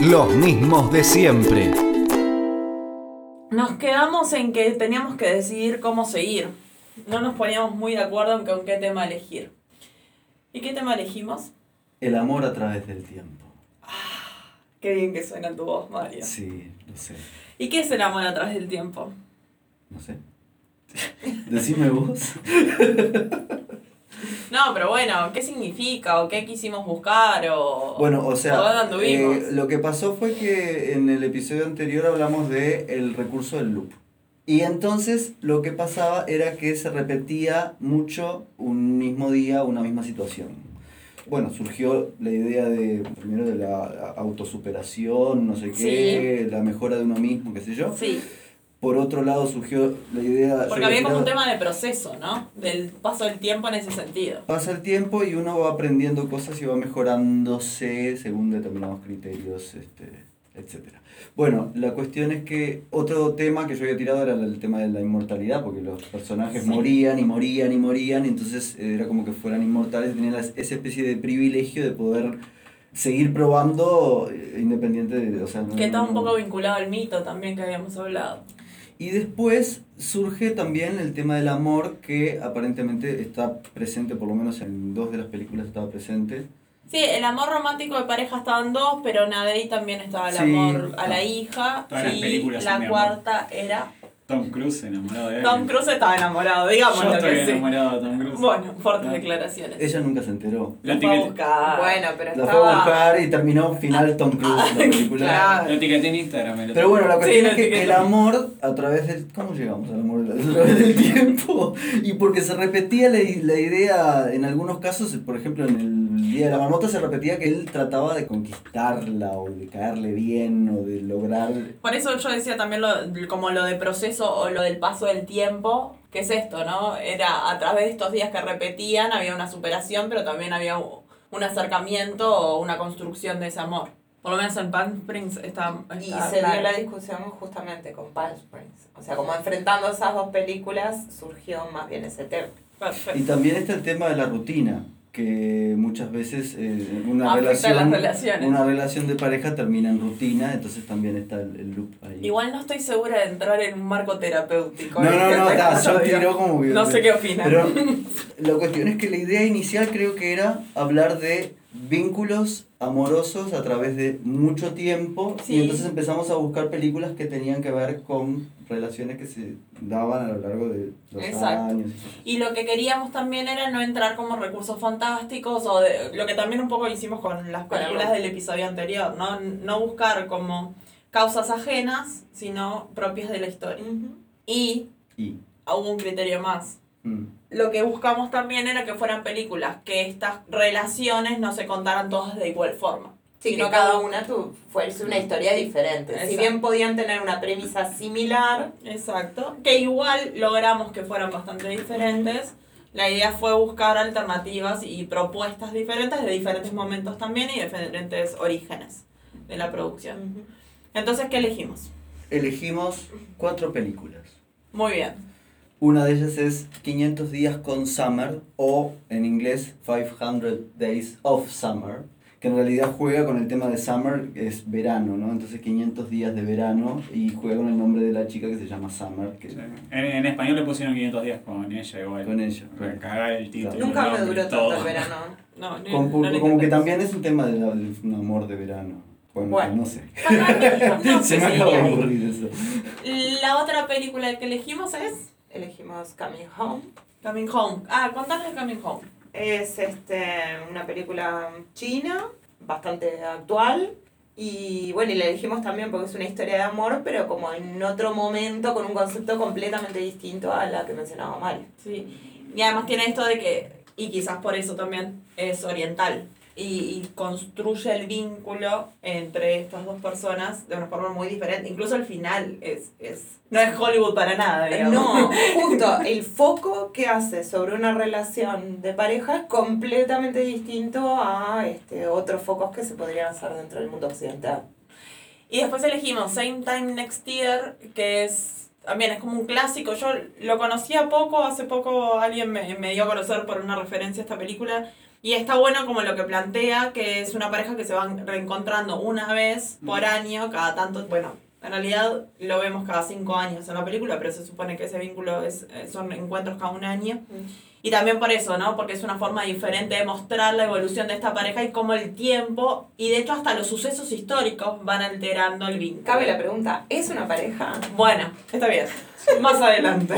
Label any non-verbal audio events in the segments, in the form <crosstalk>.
Los mismos de siempre. Nos quedamos en que teníamos que decidir cómo seguir. No nos poníamos muy de acuerdo en con qué tema elegir. ¿Y qué tema elegimos? El amor a través del tiempo. Qué bien que suena tu voz, Mario. Sí, no sé. ¿Y qué es el amor a través del tiempo? No sé. <laughs> Decime vos. <laughs> <laughs> No, pero bueno, ¿qué significa? ¿O qué quisimos buscar? O, Bueno, o ¿Por sea, dónde eh, lo que pasó fue que en el episodio anterior hablamos de el recurso del loop. Y entonces lo que pasaba era que se repetía mucho un mismo día, una misma situación. Bueno, surgió la idea de, primero de la autosuperación, no sé qué, la mejora de uno mismo, qué sé yo. Sí, Por otro lado surgió la idea... porque había como un tema de proceso, ¿no? Del paso del tiempo en ese sentido. Pasa el tiempo y uno va aprendiendo cosas y va mejorándose según determinados criterios, este, etc. Bueno, la cuestión es que otro tema que yo había tirado era el tema de la inmortalidad, porque los personajes Sí. morían y morían y morían, y entonces era como que fueran inmortales, tenían la- esa especie de privilegio de poder seguir probando eh, independiente de... O sea, no- Que está un poco vinculado al mito también que habíamos hablado. Y después surge también el tema del amor que aparentemente está presente, por lo menos en dos de las películas estaba presente. Sí, el amor romántico de pareja estaban dos, pero en Adey también estaba el Sí. amor a la hija. Todas las y películas son de la amor. cuarta era Tom Cruise enamorado de él. Tom Cruise estaba enamorado, digamos Yo lo estoy que sí. enamorado de Tom Cruise. Bueno, fuertes declaraciones. Ella nunca se enteró. La Lo fue a buscar. Bueno, pero La fue a buscar y terminó final Tom Cruise la <laughs> película. Claro. la etiqueté en Instagram. Pero bueno, la cuestión lo es que el amor a través del... ¿Cómo llegamos al amor a través del <laughs> tiempo? Y porque se repetía la, la idea, en algunos casos, por ejemplo en el Día de la Marmota se repetía que él trataba de conquistarla o de caerle bien o de lograr... Por eso yo decía también lo, como lo de proceso o lo del paso del tiempo, que es esto, ¿no? Era a través de estos días que repetían, había una superación, pero también había un acercamiento o una construcción de ese amor. Por lo menos en Palm Springs está, Y está se dio la discusión justamente con Palm Springs. O sea, como enfrentando esas dos películas, surgió más bien ese tema. Perfecto. Y también está el tema de la rutina, que muchas veces eh, una Afecta relación, una relación de pareja termina en rutina, entonces también está el, el loop ahí. Igual no estoy segura de entrar en un marco terapéutico. no, no, no, ta, yo tiro como. No sé qué opinan. Pero la cuestión es que la idea inicial creo que era hablar de vínculos amorosos a través de mucho tiempo Sí. y entonces empezamos a buscar películas que tenían que ver con relaciones que se daban a lo largo de los Exacto. años. Y lo que queríamos también era no entrar como recursos fantásticos o de, lo que también un poco hicimos con las películas del episodio anterior, ¿no? No buscar como causas ajenas, sino propias de la historia. Y Y... hubo un criterio más. Mm. Lo que buscamos también era que fueran películas, que estas relaciones no se contaran todas de igual forma. Sí, sino que cada una tu, fuese una historia diferente. Si Exacto. bien podían tener una premisa similar, Exacto. Que igual logramos que fueran bastante diferentes. La idea fue buscar alternativas y propuestas diferentes de diferentes momentos también y diferentes orígenes de la producción. Entonces, ¿qué elegimos? Elegimos cuatro películas. Muy bien. Una de ellas es 500 días con Summer o en inglés 500 Days of Summer, que en realidad juega con el tema de Summer, que es verano, ¿no? Entonces 500 días de verano y juega con el nombre de la chica que se llama Summer, que Sí. En, en español le pusieron 500 días con ella igual. con ella. Para cagar el título. Claro. nunca me duró tanto el verano. <laughs> No, Con- como que también es un tema de, la- de un amor de verano. Bueno, Bueno. no sé. <laughs> No Se me acaba de ocurrir eso. La otra película que elegimos es Elegimos Coming Home. Coming Home. Ah, contanos de Coming Home. Es este, una película china, bastante actual. Y bueno, y la elegimos también porque es una historia de amor, pero como en otro momento, con un concepto completamente distinto a la que mencionaba Mario. Sí. Y además tiene esto de que, y quizás por eso también es oriental. Y, y construye el vínculo entre estas dos personas de una forma muy diferente. Incluso el final es, es no es Hollywood para nada, digamos. No, <laughs> justo el foco que hace sobre una relación de pareja es completamente distinto a este, otros focos que se podrían hacer dentro del mundo occidental. Y después elegimos Same Time Next Year, que es también es como un clásico. Yo lo conocía poco, hace poco alguien me, me dio a conocer por una referencia a esta película. Y está bueno como lo que plantea, que es una pareja que se van reencontrando una vez por año, cada tanto, bueno, en realidad lo vemos cada cinco años en la película, pero se supone que ese vínculo es, eh, son encuentros cada un año. Y también por eso, ¿no? Porque es una forma diferente de mostrar la evolución de esta pareja y cómo el tiempo, y de hecho hasta los sucesos históricos van alterando el vínculo. Cabe la pregunta, ¿es una pareja? Bueno, está bien. Más adelante.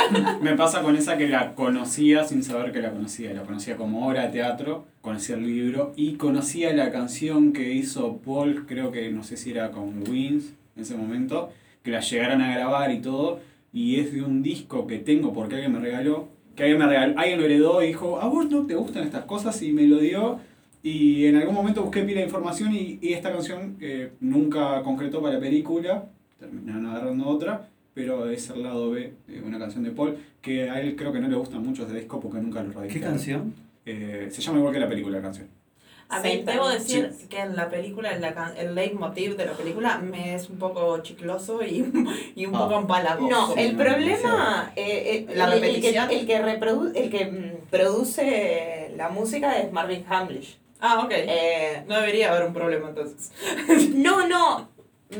<laughs> Me pasa con esa que la conocía sin saber que la conocía. La conocía como obra de teatro, conocía el libro y conocía la canción que hizo Paul, creo que no sé si era con Wings en ese momento, que la llegaron a grabar y todo. Y es de un disco que tengo porque alguien me regaló. Que alguien me regaló, alguien lo heredó y dijo, ¿a vos no te gustan estas cosas? Y me lo dio. Y en algún momento busqué pila de información y, y esta canción eh, nunca concretó para la película. Terminaron agarrando otra pero es el lado B de una canción de Paul, que a él creo que no le gusta mucho ese disco porque nunca lo reeditaron. ¿Qué canción? Eh, se llama igual que la película la canción. A mí Sí, debo decir sí. que en la película, en la can- el leitmotiv de la película me es un poco chicloso y, y un Ah. poco empalagoso. No, el problema, eh, eh, La el- el, que, repetición. el que, reprodu- el que mm, produce la música es Marvin Hamlish. Ah, ok. Eh, No debería haber un problema entonces. <laughs> no, no,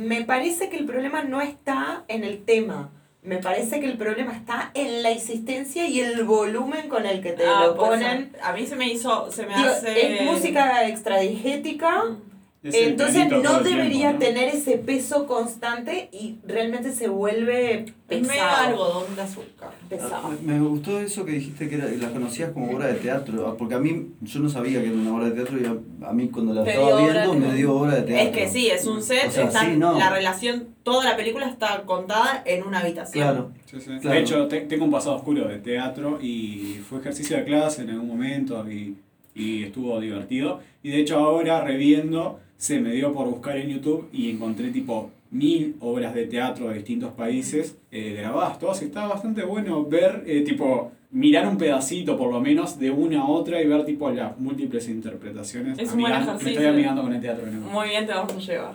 me parece que el problema no está en el tema. Me parece que el problema está en la existencia y el volumen con el que te Ah, lo ponen. A mí se me hizo, se me Digo, hace... es música extradigética. El Entonces no tiempo, debería ¿no? tener ese peso constante y realmente se vuelve pesado. algodón de azúcar. pesado. Me me gustó eso que dijiste que era, la conocías como obra de teatro, ah, porque a mí yo no sabía que era una obra de teatro y a, a mí cuando la Te estaba viendo me dio obra de teatro. Es que sí, es un set, O sea, está- sí, no. la relación, toda la película está contada en una habitación. Claro. Sí, sí. Claro. De hecho, te- tengo un pasado oscuro de teatro y fue ejercicio de clase en algún momento y, y estuvo divertido. Y de hecho ahora reviendo, se me dio por buscar en YouTube y encontré tipo mil obras de teatro de distintos países eh, grabadas todas. Y estaba bastante bueno ver, eh, tipo, mirar un pedacito por lo menos de una a otra y ver tipo las múltiples interpretaciones. Es un buen Amigan- Me ejercicio. estoy amigando con el teatro. ¿no? Muy bien, te vamos a llevar.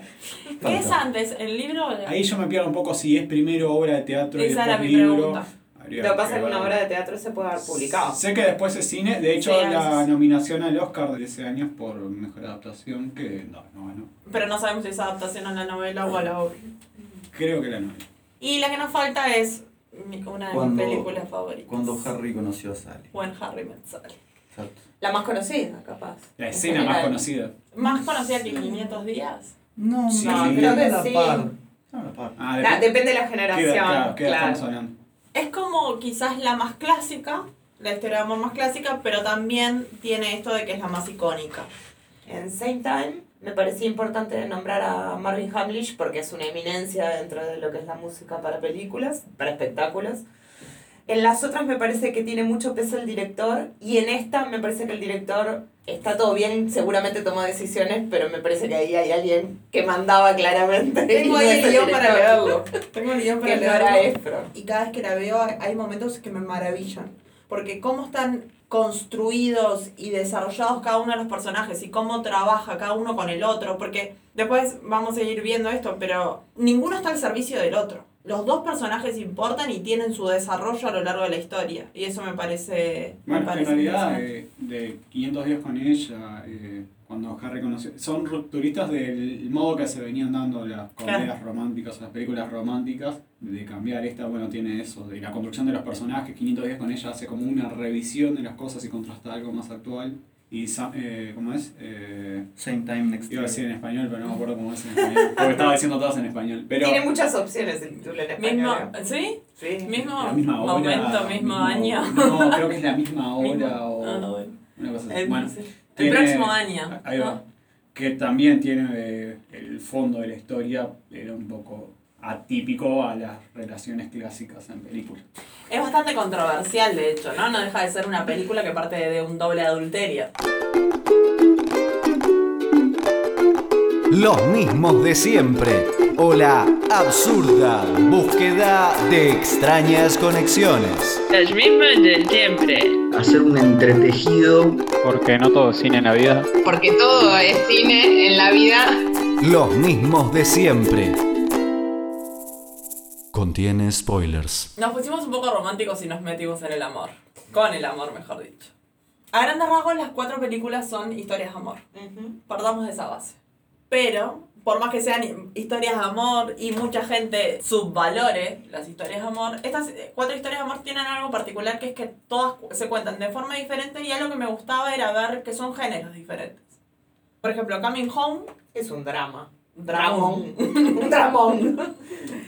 ¿Qué es antes? ¿El libro o la- Ahí yo me pierdo un poco si es primero obra de teatro y Esa era después mi libro. pregunta. Habría Lo que pasa es que una obra de teatro se puede haber publicado. Sé que después es cine, de hecho Sí, la nominación al Oscar de ese año es por mejor adaptación, que no, no ganó. Pero no sabemos si es adaptación a la novela o a la obra. Creo que la novela. Y la que nos falta es una de Cuando- mis películas favoritas. Cuando Harry conoció a Sally. Buen Harry Met Sally. Exacto. La más conocida, capaz. La En escena más conocida. Más conocida que 500 días. No, Sí, no, sí. creo que sí. par. A la par. Ah, La- dep- depende de la ¿qué, generación. claro, ¿qué edad claro. Es como quizás la más clásica, la historia de amor más clásica, pero también tiene esto de que es la más icónica. En Same Time me parecía importante nombrar a Marvin Hamlish porque es una eminencia dentro de lo que es la música para películas, para espectáculos. En las otras me parece que tiene mucho peso el director y en esta me parece que el director está todo bien, seguramente tomó decisiones, pero me parece que ahí hay alguien que mandaba claramente. <laughs> Tengo ahí el guion para leerlo. Tengo el guion <laughs> para leerlo. Y cada vez que la veo hay- hay momentos que me maravillan. Porque cómo están construidos y desarrollados cada uno de los personajes y cómo trabaja cada uno con el otro. Porque después vamos a ir viendo esto, pero ninguno está al servicio del otro. Los dos personajes importan y tienen su desarrollo a lo largo de la historia. Y eso me parece... me Bueno, en parece realidad, impresionante. eh, de 500 días con ella, eh, cuando Harry conoció. Son rupturistas del modo que se venían dando las comedias Claro. románticas, las películas románticas, de cambiar esta, bueno, tiene eso, de la construcción de los personajes. 500 días con ella hace como una revisión de las cosas y contrasta algo más actual. Y, sa- eh, ¿cómo es? Eh, Same time next Iba a decir en español, pero no me acuerdo cómo es en español. Porque estaba diciendo todas en español. Pero Tiene muchas opciones el título en Mismo, español. ¿Sí? Sí. Mismo la misma hora. momento, mismo, año. No, creo que es la misma hora Mismo- o Ah, bueno. una cosa así. El, Bueno, sí. El próximo año. Ahí va. ¿no? Que también tiene eh, el fondo de la historia, era un poco atípico a las relaciones clásicas en películas. Es bastante controversial, de hecho, ¿no? No deja de ser una película que parte de un doble adulterio. Los mismos de siempre. O la absurda búsqueda de extrañas conexiones. Los mismos de siempre. hacer un entretejido Porque no todo es cine en Navidad. Porque todo es cine en la vida. Los mismos de siempre. Contiene spoilers. Nos pusimos un poco románticos y nos metimos en el amor. Con el amor, mejor dicho. A grandes rasgos, las cuatro películas son historias de amor. Ujú. Partamos de esa base. Pero, por más que sean hi- historias de amor y mucha gente subvalore las historias de amor, estas cuatro historias de amor tienen algo particular que es que todas se cuentan de forma diferente y algo que me gustaba era ver que son géneros diferentes. Por ejemplo, Coming Home, Es un drama. Dramón. <laughs> un dramón.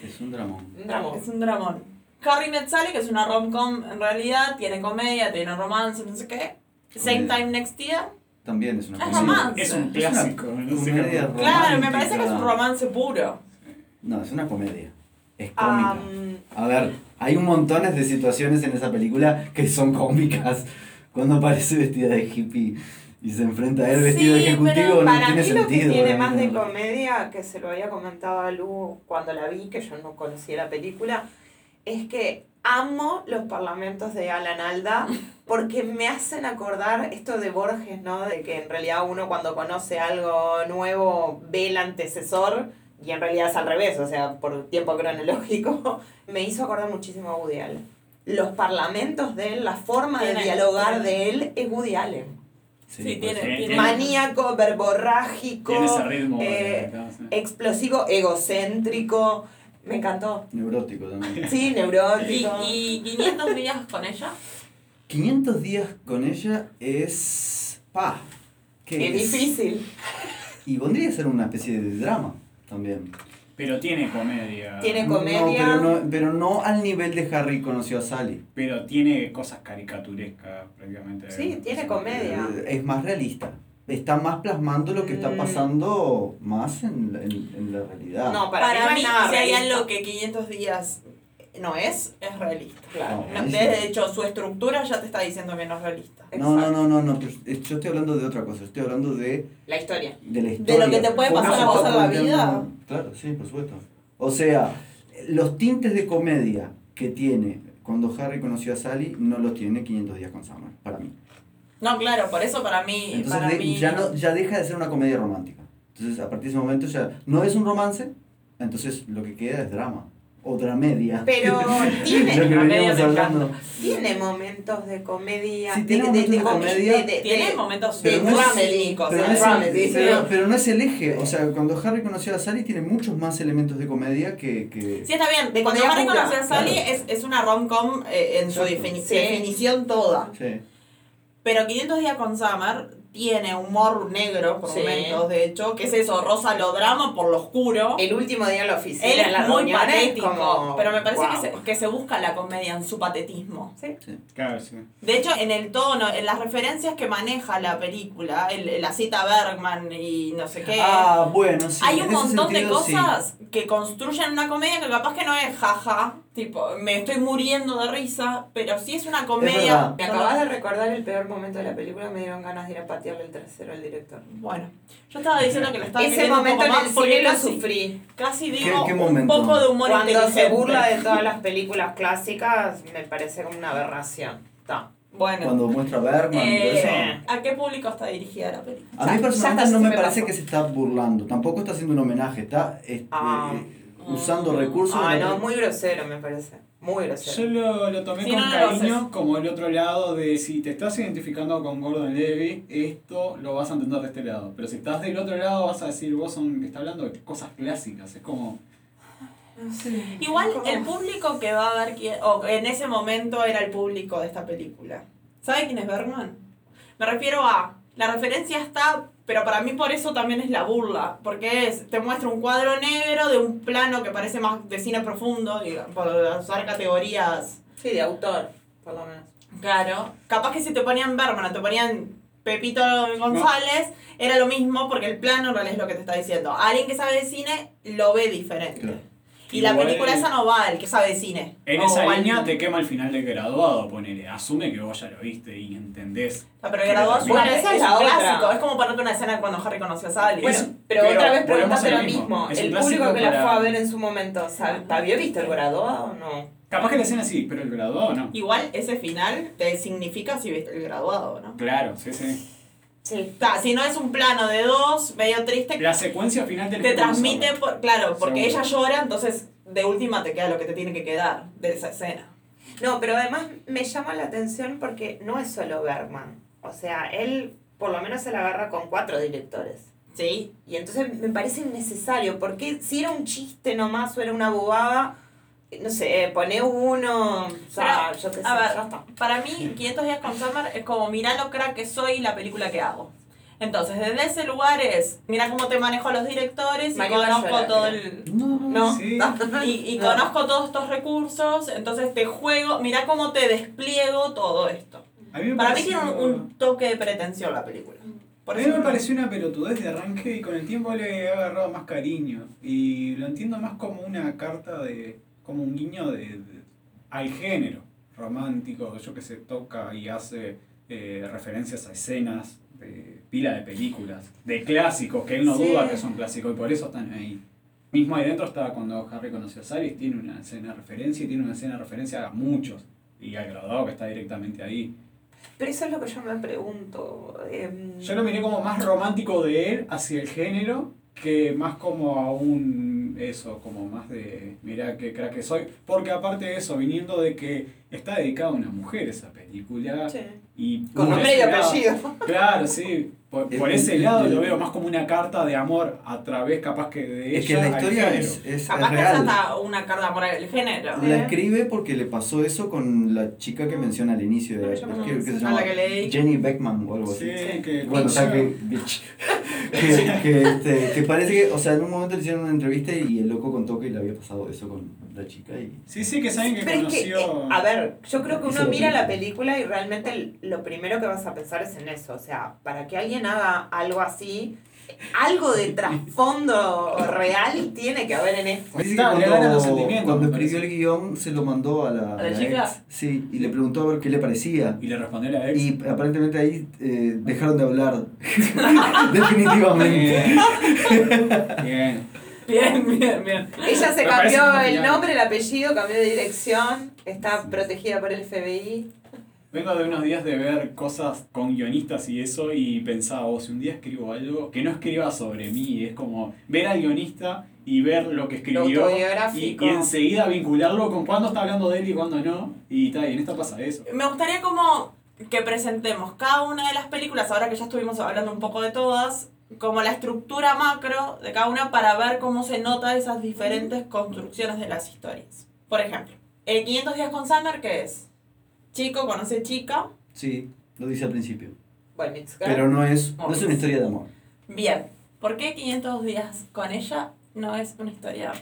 Es un dramón. Un dramón. Es un dramón. Harry Met Sally, que es una rom-com en realidad, tiene comedia, tiene romance, no sé qué. Same Comedia. Time Next Year. También es una Es comedia. romance. Es un Es una clásico. comedia cómo- Claro, me parece que es un romance puro. No, es una comedia. Es cómica. A ver, hay un montones de situaciones en esa película que son cómicas. Cuando aparece vestida de hippie y se enfrenta a él vestido de Sí, ejecutivo, pero no para tiene mí sentido. lo que tiene más de comedia, que se lo había comentado a Lu cuando la vi, que yo no conocía la película, es que amo los parlamentos de Alan Alda <laughs> porque me hacen acordar esto de Borges, ¿no? De que en realidad uno cuando conoce algo nuevo ve el antecesor y en realidad es al revés, o sea, por tiempo cronológico. <laughs> Me hizo acordar muchísimo a Woody Allen. Los parlamentos de él, la forma de dialogar de él es Woody Allen. Sí, tiene- tiene- Maníaco, verborrágico, Tiene ese ritmo. eh, de- sí. explosivo, egocéntrico. Me encantó. Neurótico también. Sí, ¿Y, neurótico. y 500 días con ella? 500 días con ella es. Pa. ¿Qué es difícil. Y podría ser una especie de drama también. Pero tiene comedia. Tiene No, comedia. pero, no, pero no al nivel de Harry conoció a Sally. Pero tiene cosas caricaturescas prácticamente. Sí, tiene comedia. Es más realista. Está más plasmando lo que está Mm. pasando más en, la- en, en la realidad. No, para, Para, mí, no mí, es nada si hay algo que 500 días no es, es realista. Claro. No, de hecho, su estructura ya te está diciendo que no es realista. No, no, no, no, no, yo estoy hablando de otra cosa, estoy hablando de, La historia. de la historia. lo que te puede pasar a vos en la vida. Claro, sí, por supuesto. O sea, los tintes de comedia que tiene cuando Harry conoció a Sally no los tiene 500 días con Summer, para mí. No, claro, por eso para mí. Entonces para de- mí ya, no, ya deja de ser una comedia romántica. Entonces a partir de ese momento ya no es un romance, entonces lo que queda es drama. O dramedia. Pero <laughs> tiene, Lo que dramedia veníamos me hablando. tiene momentos de comedia. Sí, tiene de- momentos de de comedia. de- de- tiene momentos de Pero no es- Pero no, pero, pero no el eje, o sea, cuando Harry conoció a Sally tiene muchos más elementos de comedia que... que... Sí, está bien. De Cuando Harry pura, conoció a Sally claro. es, es una rom-com eh, en su Exacto. defini- Sí. definición toda. Sí. Pero 500 días con Summer tiene humor negro por Sí. momentos, de hecho, que es eso, rosa lo drama por lo oscuro. El último día en la oficina, Él en es muy patético, como, pero me parece wow. que, se, que se busca la comedia en su patetismo. Sí. Claro, sí. De hecho, en el tono, en las referencias que maneja la película, el, la cita Bergman y no sé qué, Ah, bueno, sí. hay un montón de sentido, cosas que construyen una comedia que capaz que no es jaja, tipo, me estoy muriendo de risa, pero sí es una comedia. Me acabas de recordar el peor momento de la película, me dieron ganas de ir a patearle el trasero al director. Bueno, yo estaba diciendo que lo estaba Ese viviendo un momento poco en más el porque cine lo casi, sufrí. casi digo qué un momento? poco de humor Cuando se burla de todas las <laughs> películas clásicas, me parece como una aberración. Ta. Bueno, Cuando muestra Bergman y todo eso. eh, ¿a qué público está dirigida la película? A Ya- mí ya personalmente no me parece que se está burlando. Tampoco está haciendo un homenaje. Está este, Ah. usando Mm. recursos. Ah, la- no, muy grosero me parece. Muy Yo grosero. lo, lo tomé Sí, con no, cariño como el otro lado de si te estás identificando con Gordon Levy, esto lo vas a entender de este lado. Pero si estás del otro lado vas a decir, vos son, está hablando de cosas clásicas. Es como... Sé. Igual ¿Cómo? el público que va a ver quién, o en ese momento era el público de esta película. ¿Sabe quién es Bergman? Me refiero a, la referencia está, pero para mí por eso también es la burla, porque es, te muestra un cuadro negro de un plano que parece más de cine profundo, digamos, por usar categorías, Sí, de autor, por lo menos. claro. Capaz que si te ponían Bergman o te ponían Pepito González, era lo mismo porque el plano en realidad es lo que te está diciendo. Alguien que sabe de cine lo ve diferente. Claro. Y la película esa no va al que sabe de cine. En O esa línea te quema el final de graduado, ponele. Asume que vos ya lo viste y entendés. Ah, pero el graduado es, una- un otra. clásico. Es como ponerte una escena cuando Harry conoció a Sally. Bueno, Es- pero, pero otra vez preguntaste lo mismo. El público que la fue a ver en su momento, ¿sab- ¿había visto el graduado o no? Capaz que la escena sí, pero el graduado no. Igual ese final te significa si viste el graduado, ¿no? Claro, sí, sí. Sí. Ta, si no es un plano de dos, medio triste, La secuencia final tenés te transmite, por- claro, porque Seguro. ella llora, entonces de última te queda lo que te tiene que quedar de esa escena. No, pero además me llama la atención porque no es solo Bergman. O sea, él por lo menos se la agarra con cuatro directores. Sí. Y entonces me parece innecesario, porque si era un chiste nomás o era una bobada, no sé, pone uno, o sea, Pero, yo qué sé, a ver, ya está. Para mí, 500 días con Summer es como mirá lo crack que soy y la película que hago. Entonces, desde ese lugar es, mira cómo te manejo a los directores y Mario conozco llorar, todo el... No, no, No, Sí. y, y No. conozco todos estos recursos, entonces te juego, mira cómo te despliego todo esto. A mí me Para mí tiene un, un toque de pretensión la película. Por a mí me pareció una pelotudez de arranque y con el tiempo le he agarrado más cariño. Y lo entiendo más como una carta de. Como un guiño de, de- al género romántico, yo que se toca y hace eh, referencias a escenas de pila de películas, de clásicos, que él no Sí. duda que son clásicos y por eso están ahí. Mismo ahí dentro estaba cuando Harry conoció a Sally, tiene una escena de referencia y tiene una escena de referencia a muchos. Y al graduado que está directamente ahí. Pero eso es lo que yo me pregunto. em, Yo lo miré como más romántico de él hacia el género que más como a un eso, como más de mira qué crack que soy. Porque aparte de eso, viniendo de que está dedicada a una mujer esa película. sí. Y Con nombre y apellido. Claro, sí. Por, ese el- lado el- lo veo más como una carta de amor a través capaz que de Es que la historia es, es, es Capaz que es hasta una carta por el género. La escribe porque le pasó eso con la chica que menciona al inicio de No, la yo no creo que se llama que. Jenny Beckman o algo así. Sí, que Bueno, o sea que, bitch. <laughs> que, que, este, que parece que, o sea, en un momento le hicieron una entrevista y el loco contó que le había pasado eso con la chica y Sí, sí, que saben que Pero es que, conoció. eh, a ver, yo creo que uno mira la película. y realmente lo primero que vas a pensar es en eso. O sea, para que alguien haga algo así, algo de trasfondo real tiene que haber en esto. Dice que cuando, sentimientos, cuando escribió el guion se lo mandó a la, ¿A la chica? ex, sí, y le preguntó a ver qué le parecía. Y le respondió la ex. Y aparentemente ahí eh, dejaron de hablar. <laughs> Definitivamente. Bien. Bien, bien, bien. Ella se Me cambió el nombre, el apellido, cambió de dirección, está protegida por el FBI. Vengo de unos días de ver cosas con guionistas y eso y pensaba, oh, si un día escribo algo, que no escriba sobre mí, es como ver al guionista y ver lo que escribió y, enseguida vincularlo con cuándo está hablando de él y cuándo no. Y tal, y en esta pasa eso. Me gustaría como que presentemos cada una de las películas, ahora que ya estuvimos hablando un poco de todas, como la estructura macro de cada una para ver cómo se nota esas diferentes construcciones de las historias. Por ejemplo, el 500 días con Summer, ¿qué es? Chico conoce chica. Sí, lo dice al principio. Bueno. Pero no es, no es una historia de amor. Bien. ¿Por qué 500 días con ella no es una historia de amor?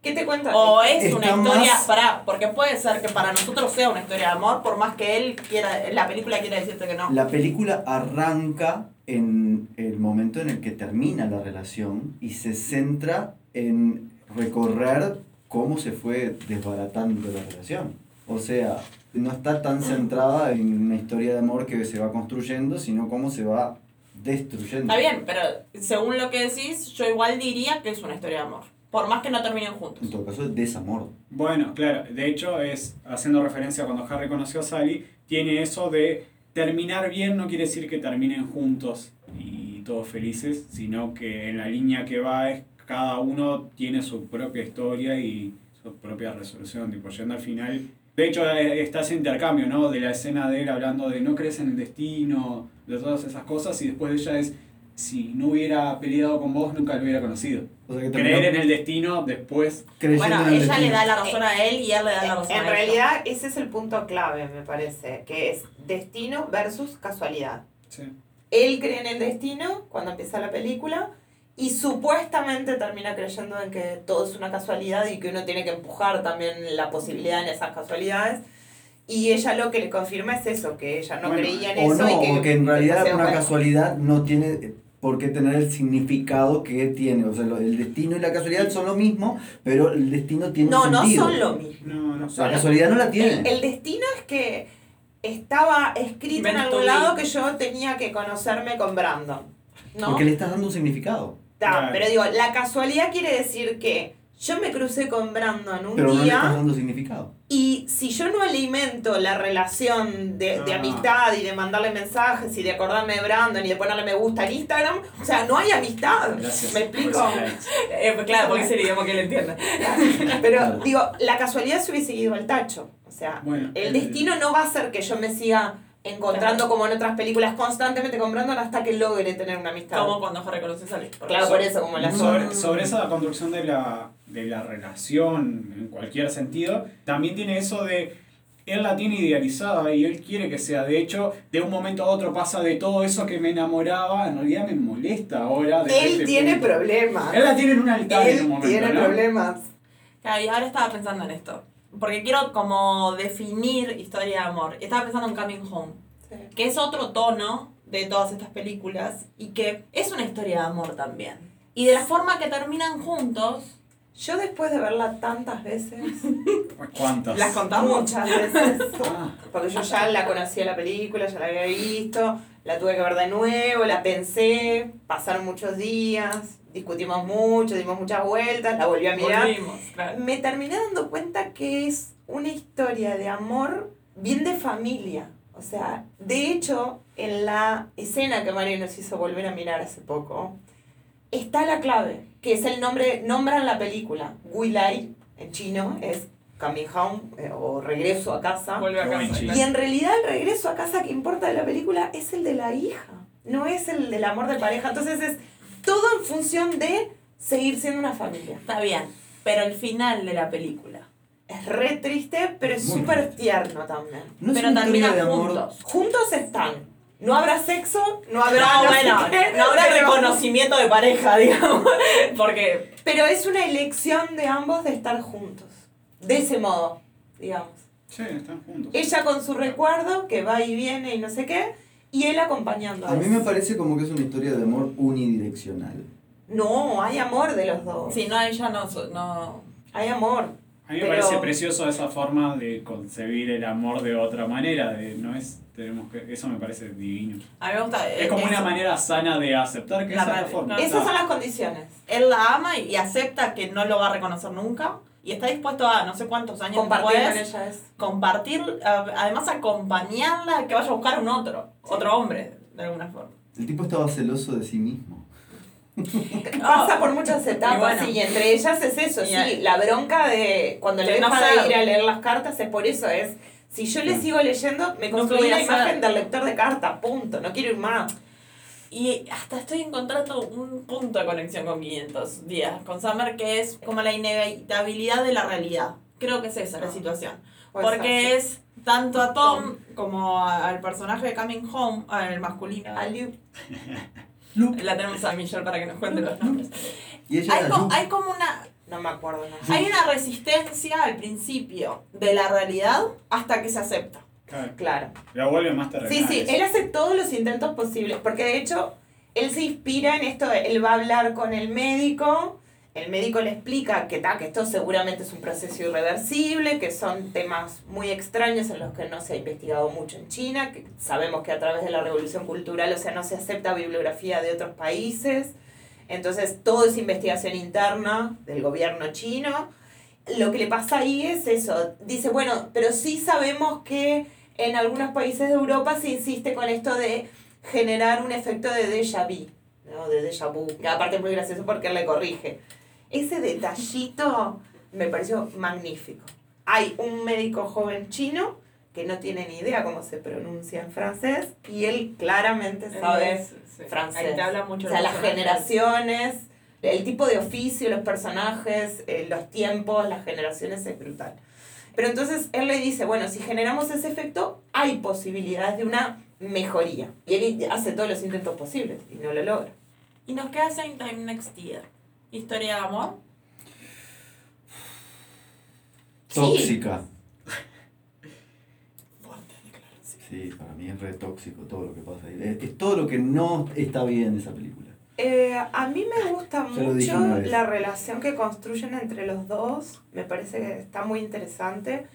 ¿Qué te cuenta? O es una historia, más- pará, porque puede ser que para nosotros sea una historia de amor, por más que él quiera, la película quiera decirte que no. La película arranca en el momento en el que termina la relación y se centra en recorrer cómo se fue desbaratando la relación. O sea, no está tan centrada en una historia de amor que se va construyendo, sino cómo se va destruyendo. Está bien, pero según lo que decís, yo igual diría que es una historia de amor. Por más que no terminen juntos. En todo caso, es desamor. Bueno, claro, de hecho es, haciendo referencia a cuando Harry conoció a Sally, tiene eso de terminar bien no quiere decir que terminen juntos y todos felices, sino que en la línea que va es cada uno tiene su propia historia y su propia resolución, tipo yendo al final. De hecho eh, está ese intercambio, ¿no? De la escena de él hablando de no crees en el destino, de todas esas cosas, y después de ella es, si no hubiera peleado con vos, nunca lo hubiera conocido. O sea que Creer en el destino después Bueno, en el ella le da la razón a él y él le da la razón En a ella. realidad, ese es el punto clave, me parece, que es destino versus casualidad. Sí. Él cree en el destino cuando empieza la película y supuestamente termina creyendo en que todo es una casualidad y que uno tiene que empujar también la posibilidad en esas casualidades. Y ella lo que le confirma es eso, que ella no Bueno, creía en O eso no, y que, o que en realidad una cuenta. casualidad no tiene por qué tener el significado que tiene. O sea, el destino y la casualidad son lo mismo, pero el destino tiene No, un no sentido. son lo mismo. No, no La casualidad no la tiene. El, el destino es que estaba escrito en Meant to algún lado que yo tenía que conocerme con Brandon. ¿no? Porque le estás dando un significado. Ta, Claro. Pero digo, la casualidad quiere decir que yo me crucé con Brandon un Pero no le día estás dando significado. y si yo no alimento la relación de, de Ah. amistad y de mandarle mensajes y de acordarme de Brandon y de ponerle me gusta en Instagram, o sea, no hay amistad. Gracias. ¿Me explico? esos likes. Eh, pues claro, porque es el idioma que él entiende. Pero digo, la casualidad se hubiese ido al tacho. O sea, Bueno, el el- destino no va a hacer que yo me siga encontrando como en otras películas, constantemente comprándola hasta que logre tener una amistad. Como cuando Harry conoce a Sally. Claro, por eso, como la Sobre, sobre esa construcción de la, de la relación en cualquier sentido, también tiene eso de él la tiene idealizada y él quiere que sea. De hecho, de un momento a otro pasa de todo eso que me enamoraba, en realidad me molesta ahora. desde Él este tiene punto. problemas. Él la tiene en un altar en un Él momento. tiene ¿no? problemas. Claro, y ahora estaba pensando en esto. Porque quiero como definir historia de amor. Estaba pensando en Coming Home. Que es otro tono de todas estas películas. Y que es una historia de amor también. Y de la forma que terminan juntos. Yo después de verla tantas veces, <laughs> ¿Cuántas? Las contamos. muchas veces, Ah, porque yo ya la conocía la película, ya la había visto, la tuve que ver de nuevo, la pensé, pasaron muchos días, discutimos mucho, dimos muchas vueltas, la volví a mirar. Volvimos, claro. Me terminé dando cuenta que es una historia de amor bien de familia. O sea, de hecho, en la escena que Mario nos hizo volver a mirar hace poco, está la clave, que es el nombre, nombran la película. Guilai, en chino, es Coming Home eh, o Regreso a casa. Vuelve a casa. Y en realidad el regreso a casa que importa de la película es el de la hija, no es el del amor de pareja. Entonces es todo en función de seguir siendo una familia. Está bien. Pero el final de la película. Es re triste, pero es súper tierno también. No pero terminan de amor. juntos. Juntos están. No habrá sexo, no habrá. No, no sé bueno, qué, no habrá pero- reconocimiento de pareja, <laughs> digamos. Porque Pero es una elección de ambos de estar juntos. De ese modo, digamos. sí, están juntos. Ella con su recuerdo, que va y viene y no sé qué, y él acompañando. A mí me parece como que es una historia de amor unidireccional. No, hay amor de los dos. si no, ella no. no Hay amor. A mí me Pero- parece precioso esa forma de concebir el amor de otra manera, de no es tenemos que eso me parece divino. a mí me gusta. Es como una eso. manera sana de aceptar que La esa es la forma. No, Esas son las condiciones. Él la ama y acepta que no lo va a reconocer nunca. Y está dispuesto a no sé cuántos años Compartir con después ella es. compartir, además acompañarla que vaya a buscar un otro, otro hombre, de alguna forma. El tipo estaba celoso de sí mismo. <laughs> Pasa por muchas etapas Y bueno. y entre ellas es eso, Y sí, hay- la bronca de cuando le Que no deja sé. de ir a leer las cartas es por eso, es si yo le sigo leyendo, me No construí la imagen del lector de cartas, punto, no quiero ir más. Y hasta estoy encontrando un punto de conexión con 500 días, con Summer, que es como la inevitabilidad de la realidad. Creo que es esa la situación. Puede Porque ser, es tanto a Tom como a- al personaje de Coming Home, al masculino. sí. <laughs> Aliu. La tenemos a Michelle para que nos cuente los nombres. Y ella Hay, co- Luke. hay como una No me acuerdo, no. hay una resistencia al principio de la realidad hasta que se acepta. Claro, Claro. La vuelve más terrenal. Sí, sí, él hace todos los intentos posibles, porque de hecho él se inspira en esto, de- él va a hablar con el médico, el médico le explica que, ta, que esto seguramente es un proceso irreversible, que son temas muy extraños en los que no se ha investigado mucho en China, que sabemos que a través de la revolución cultural, o sea, no se acepta bibliografía de otros países, entonces todo es investigación interna del gobierno chino. Lo que le pasa ahí es eso, dice, bueno, pero sí sabemos que en algunos países de Europa se insiste con esto de generar un efecto de déjà vu, ¿no? De déjà vu, que aparte es muy gracioso porque él le corrige. Ese detallito me pareció magnífico. Hay un médico joven chino que no tiene ni idea cómo se pronuncia en francés y él claramente sabe francés. Ahí te habla mucho o sea, las generaciones, el tipo de oficio, los personajes, eh, los tiempos, las generaciones es brutal. Pero entonces él le dice, bueno, si generamos ese efecto, hay posibilidades de una mejoría. Y él hace todos los intentos posibles y no lo logra. Y nos queda Same Time Next Year. Historia de amor. <sighs> Tóxica. <laughs> Sí, para mí es re tóxico todo lo que pasa ahí. Es, es todo lo que no está bien de esa película. Eh, a mí me gusta mucho la relación que construyen entre los dos. Me parece que está muy interesante.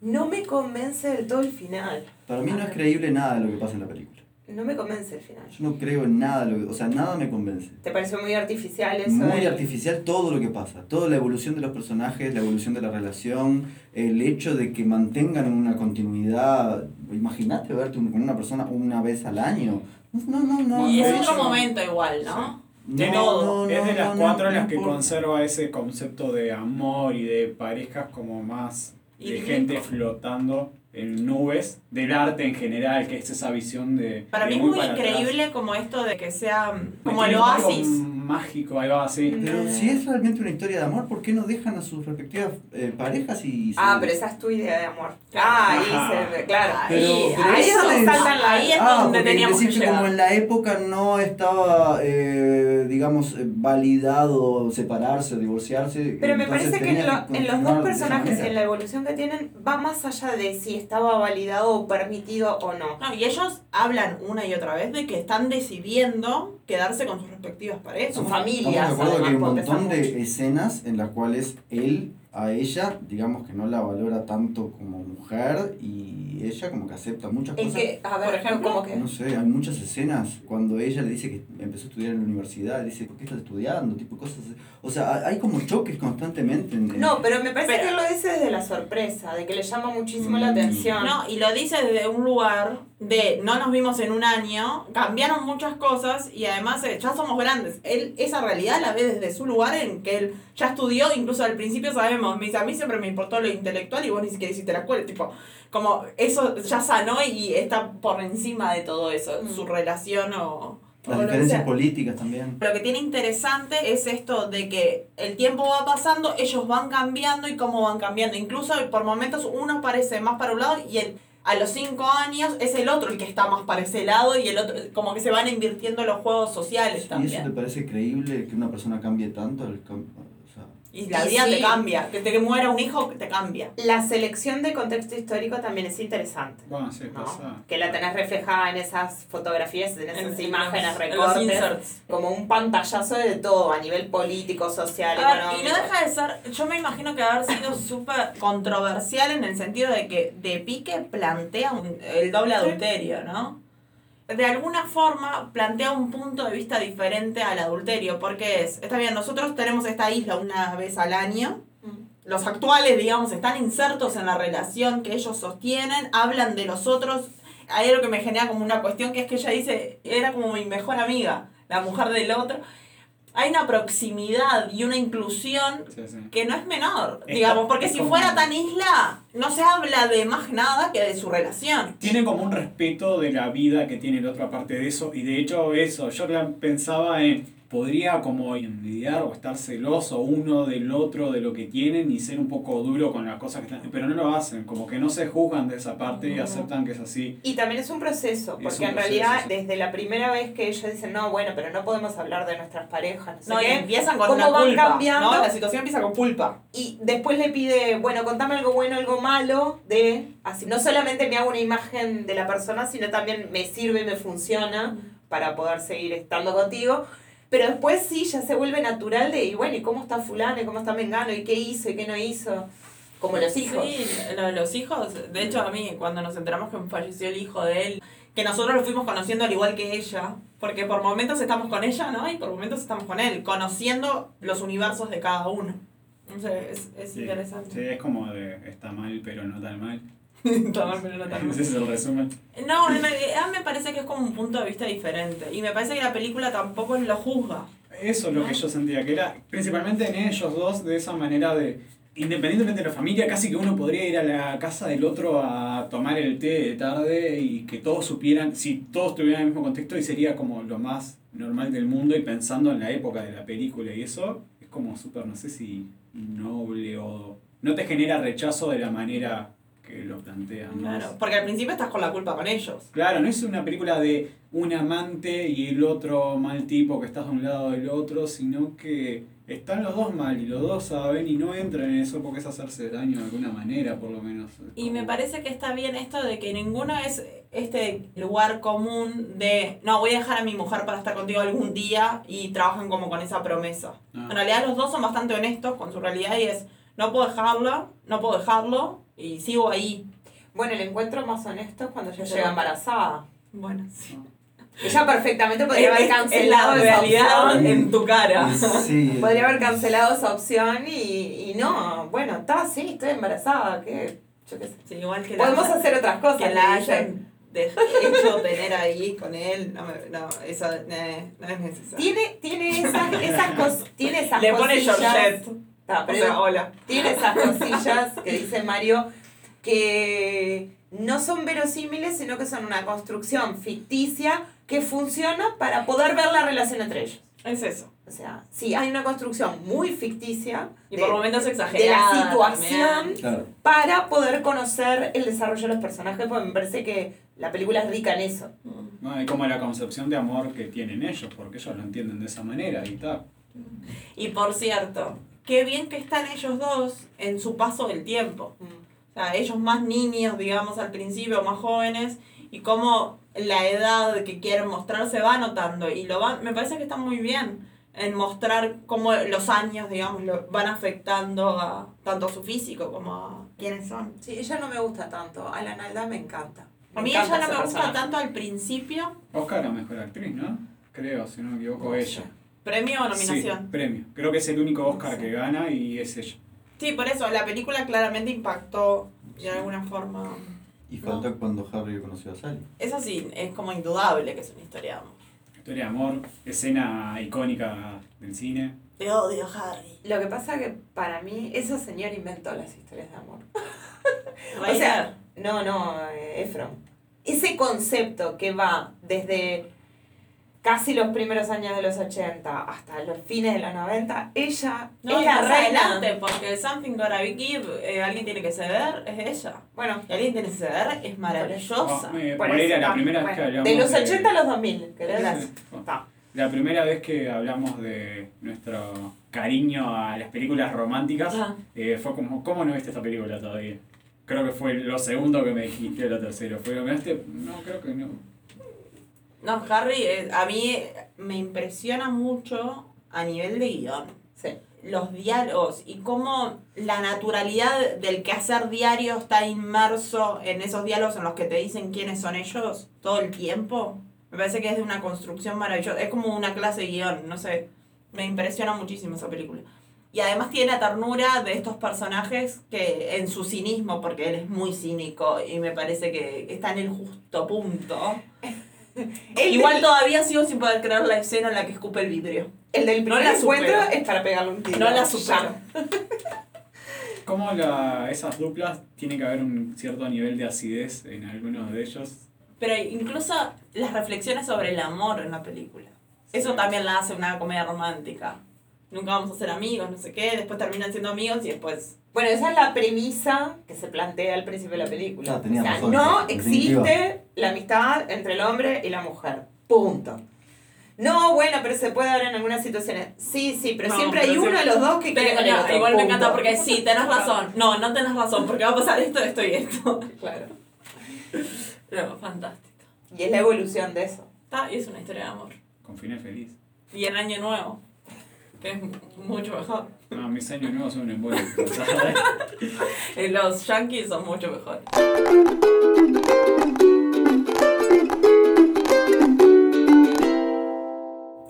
No me convence del todo el final. Para mí no es creíble nada de lo que pasa en la película. No me convence el final. Yo no creo en nada, de lo que- o sea, nada me convence. ¿Te pareció muy artificial eso? Muy de- artificial todo lo que pasa, toda la evolución de los personajes, la evolución de la relación, el hecho de que mantengan una continuidad. Imagínate verte con una persona una vez al año. No, no, no. y es otro momento igual, ¿no? Tiene- No, no, es de las no, cuatro las que importa. conserva ese concepto de amor y de parejas como más de Idílico. gente flotando en nubes del arte en general, que es esa visión de... Para de mí es muy atrás. increíble como esto de que sea como el oasis. Mágico, ahí va, sí. Pero si es realmente una historia de amor, ¿por qué no dejan a sus respectivas eh, parejas y... se- Ah, pero esa es tu idea de amor. Ah, ahí Ajá. se, claro. Pero- ahí, pero ahí es donde es- saltan la- ahí es Ah, donde teníamos que decir que llegar. como en la época no estaba, eh, digamos, eh, validado separarse o divorciarse. Pero me parece que en, lo- en los dos personajes en la evolución que tienen va más allá de si estaba validado o permitido o no. No, y ellos hablan una y otra vez de que están decidiendo quedarse con sus respectivas parejas. Sus familias, Estamos de acuerdo que hay un montón de escenas en las cuales él a ella, digamos que no la valora tanto como mujer y ella como que acepta muchas En cosas. que, a ver, Por ejemplo, como que... No sé, hay muchas escenas cuando ella le dice que empezó a estudiar en la universidad, le dice, ¿por qué estás estudiando? Tipo cosas así. O sea, hay- como choques constantemente. En, No, pero me parece Pero- que él lo dice desde la sorpresa, de que le llama muchísimo la Mm. atención. No, y lo dice desde un lugar de no nos vimos en un año, cambiaron muchas cosas y además eh, ya somos grandes. Él esa realidad la ve desde su lugar en que él ya estudió, incluso al principio sabemos, me dice, a mí siempre me importó lo intelectual y vos ni siquiera hiciste la escuela, tipo, como eso ya sanó y está por encima de todo eso, Mm. su relación o... Las lo que diferencias políticas también. Lo que tiene interesante es esto de que el tiempo va pasando, ellos van cambiando y cómo van cambiando. Incluso por momentos uno parece más para un lado y el, a los cinco años es el otro el que está más para ese lado y el otro, como que se van invirtiendo los juegos sociales ¿Y eso te también. parece creíble que una persona cambie tanto? Al Y la Y vida sí. te cambia, que te muera un hijo te cambia. La selección de contexto histórico también es interesante. Bueno, sí, ¿no? pasa. Que la tenés reflejada en esas fotografías, en esas En- en imágenes, en los recortes, inserts. como un pantallazo de todo a nivel político, social, A ver, económico. y no deja de ser, yo me imagino que haber sido súper controversial en el sentido de que de pique plantea un- el doble adulterio, ¿no? De alguna forma plantea un punto de vista diferente al adulterio, porque es, está bien, nosotros tenemos esta isla una vez al año, Mm. los actuales, digamos, están insertos en la relación que ellos sostienen, hablan de los otros. Hay algo que me genera como una cuestión que es que ella dice, era como mi mejor amiga, la mujer del otro. Hay una proximidad y una inclusión Sí, sí. que no es menor, digamos, porque si fuera tan isla, no se habla de más nada que de su relación. Tiene como un respeto de la vida que tiene el otro aparte de eso. Y de hecho eso, yo la- pensaba en, podría como envidiar o estar celoso uno del otro de lo que tienen y ser un poco duro con las cosas que están. Pero no lo hacen, como que no se juzgan de esa parte y aceptan que es así. Y también es un proceso, Es porque un en proceso, realidad sí. desde la primera vez que ellos dicen, no, bueno, pero no podemos hablar de nuestras parejas, no sé No, y qué, empiezan con cómo una van culpa, cambiando. ¿no? La situación empieza con culpa. Y después le pide, bueno, contame algo bueno, algo malo, de así. No solamente me hago una imagen de la persona, sino también me sirve, me funciona para poder seguir estando contigo. Pero después sí, ya se vuelve natural de, y bueno, ¿y cómo está fulano? ¿Y cómo está Mengano? ¿Y qué hizo? ¿Y qué no hizo? Como los hijos. Sí, lo los hijos, de hecho a mí cuando nos enteramos que falleció el hijo de él, que nosotros lo fuimos conociendo al igual que ella, porque por momentos estamos con ella, ¿no? Y por momentos estamos con él, conociendo los universos de cada uno. Entonces es, es Sí, interesante. Sí, es como de está mal, pero no tan mal. <laughs> Tomar, pero no tan- Ese es el resumen. No, en realidad me parece que es como un punto de vista diferente. Y me parece que la película tampoco lo juzga. Eso es lo que yo sentía, que era principalmente en ellos dos, de esa manera de, independientemente de la familia, casi que uno podría ir a la casa del otro a tomar el té de tarde y que todos supieran, si todos tuvieran el mismo contexto y sería como lo más normal del mundo y pensando en la época de la película y eso, es como súper, no sé si noble o... No te genera rechazo de la manera que lo plantean. ¿no? Claro, porque al principio estás con la culpa con ellos. Claro, no es una película de un amante y el otro mal tipo que estás de un lado del otro, sino que están los dos mal y los dos saben y no entran en eso porque es hacerse daño de alguna manera, por lo menos. Y me parece que está bien esto de que ninguno es este lugar común de, no, voy a dejar a mi mujer para estar contigo algún día y trabajan como con esa promesa. Ah. En realidad los dos son bastante honestos con su realidad y es, no puedo dejarlo, no puedo dejarlo y sigo ahí. Bueno, el encuentro más honesto es cuando ella Ese llega va. embarazada. Bueno, sí. Ella perfectamente podría haber Es, es cancelado la esa realidad opción. en tu cara. Sí. Podría haber cancelado esa opción y, y no, bueno, está, sí, estoy embarazada, que yo qué sé. Sí, igual que la, Podemos hacer otras cosas. que la hayan de- hecho tener ahí con él. No, me- no eso eh, no es necesario. Tiene, tiene esas, esas cosas, tiene esas Le pone cosillas. Georgette. Ah, O pero sea, hola. tiene esas cosillas que dice Mario que no son verosímiles, sino que son una construcción ficticia que funciona para poder ver la relación entre ellos. Es eso. O sea, sí, hay una construcción muy ficticia Y de- por momentos de exagerada. la situación también. Claro. para poder conocer el desarrollo de los personajes, porque me parece que la película es rica en eso. ¿no? Y como la concepción de amor que tienen ellos, porque ellos lo entienden de esa manera y tal. Y por cierto, qué bien que están ellos dos en su paso del tiempo. O sea, ellos más niños, digamos, al principio, más jóvenes, y cómo la edad que quieren mostrarse va notando. Y lo van, me parece que está muy bien en mostrar cómo los años, digamos, lo van afectando a tanto a su físico como a quiénes son. Sí, ella no me gusta tanto, Alan Alda me encanta. A mí encanta ella no me gusta personaje. tanto al principio. Oscar a mejor actriz, ¿no? Creo, si no me equivoco, ella. ¿Premio o Sí, nominación? premio. Creo que es el único Oscar que gana y es ella. Sí, por eso, la película claramente impactó de alguna forma. Y falta cuando Harry conoció a Sally. Eso sí, es como indudable que es una historia de amor. Historia de amor, escena icónica del cine. Te odio, Harry. Lo que pasa que para mí, ese señor inventó las historias de amor. <laughs> O sea, no, no, eh, Efron. Ese concepto que va desde casi los primeros años de los 80 hasta los fines de los 90, ella no, es la reina. adelante, porque Something Gotta Be Give, eh, alguien tiene que ceder, es ella. Bueno, Y alguien tiene que ceder, es maravillosa. Oh, eh, la primera vez que hablamos. de los 80 a los 2000, ¿querés? Sí. Está. La primera vez que hablamos de nuestro cariño a las películas románticas Ah. eh, fue como, ¿cómo no viste esta película todavía? Creo que fue lo segundo que me dijiste, lo tercero. Fue, ¿me viste? No, creo que no. No, Harry, eh, a mí me impresiona mucho a nivel de guion. Sí. Los diálogos y cómo la naturalidad del quehacer diario está inmerso en esos diálogos en los que te dicen quiénes son ellos todo el tiempo. Me parece que es de una construcción maravillosa. Es como una clase de guion, no sé. Me impresiona muchísimo esa película. Y además tiene la ternura de estos personajes que en su cinismo, porque él es muy cínico y me parece que está en el justo punto. <laughs> El Igual del- todavía sigo sin poder creer la escena en la que escupe el vidrio. El del No primer la encuentro es para pegarle un tiro. No la supero. <laughs> ¿Cómo la, esas duplas tiene que haber un cierto nivel de acidez en algunos de ellos? Pero incluso las reflexiones sobre el amor en la película. Eso también la hace una comedia romántica. Nunca vamos a ser amigos, no sé qué, después terminan siendo amigos y después... Bueno, esa es la premisa que se plantea al principio de la película. Ah, tenías o sea, razón, no en definitiva. existe la amistad entre el hombre y la mujer. Punto. No, bueno, pero se puede dar en algunas situaciones. Sí, sí, pero No, siempre pero hay uno de siempre- los dos que quiere Pero, con el no, otro. igual me punto. encanta porque sí, tenés razón. No, no tenés razón, porque va a pasar esto, esto y esto. Claro. Pero fantástico. Y es la evolución de eso. Está, y es una historia de amor. Con final feliz. Y en Año Nuevo, que es mucho mejor. No, mis años nuevos son un embole. <laughs> Los yankees son mucho mejores.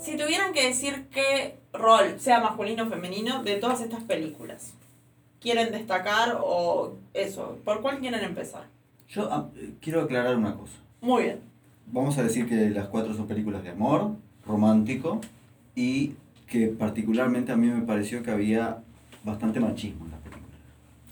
Si tuvieran que decir qué rol, sea masculino o femenino, de todas estas películas, quieren destacar o eso, ¿por cuál quieren empezar? Yo ah, quiero aclarar una cosa. Muy bien. Vamos a decir que las cuatro son películas de amor, romántico, y que particularmente a mí me pareció que había bastante machismo en las películas.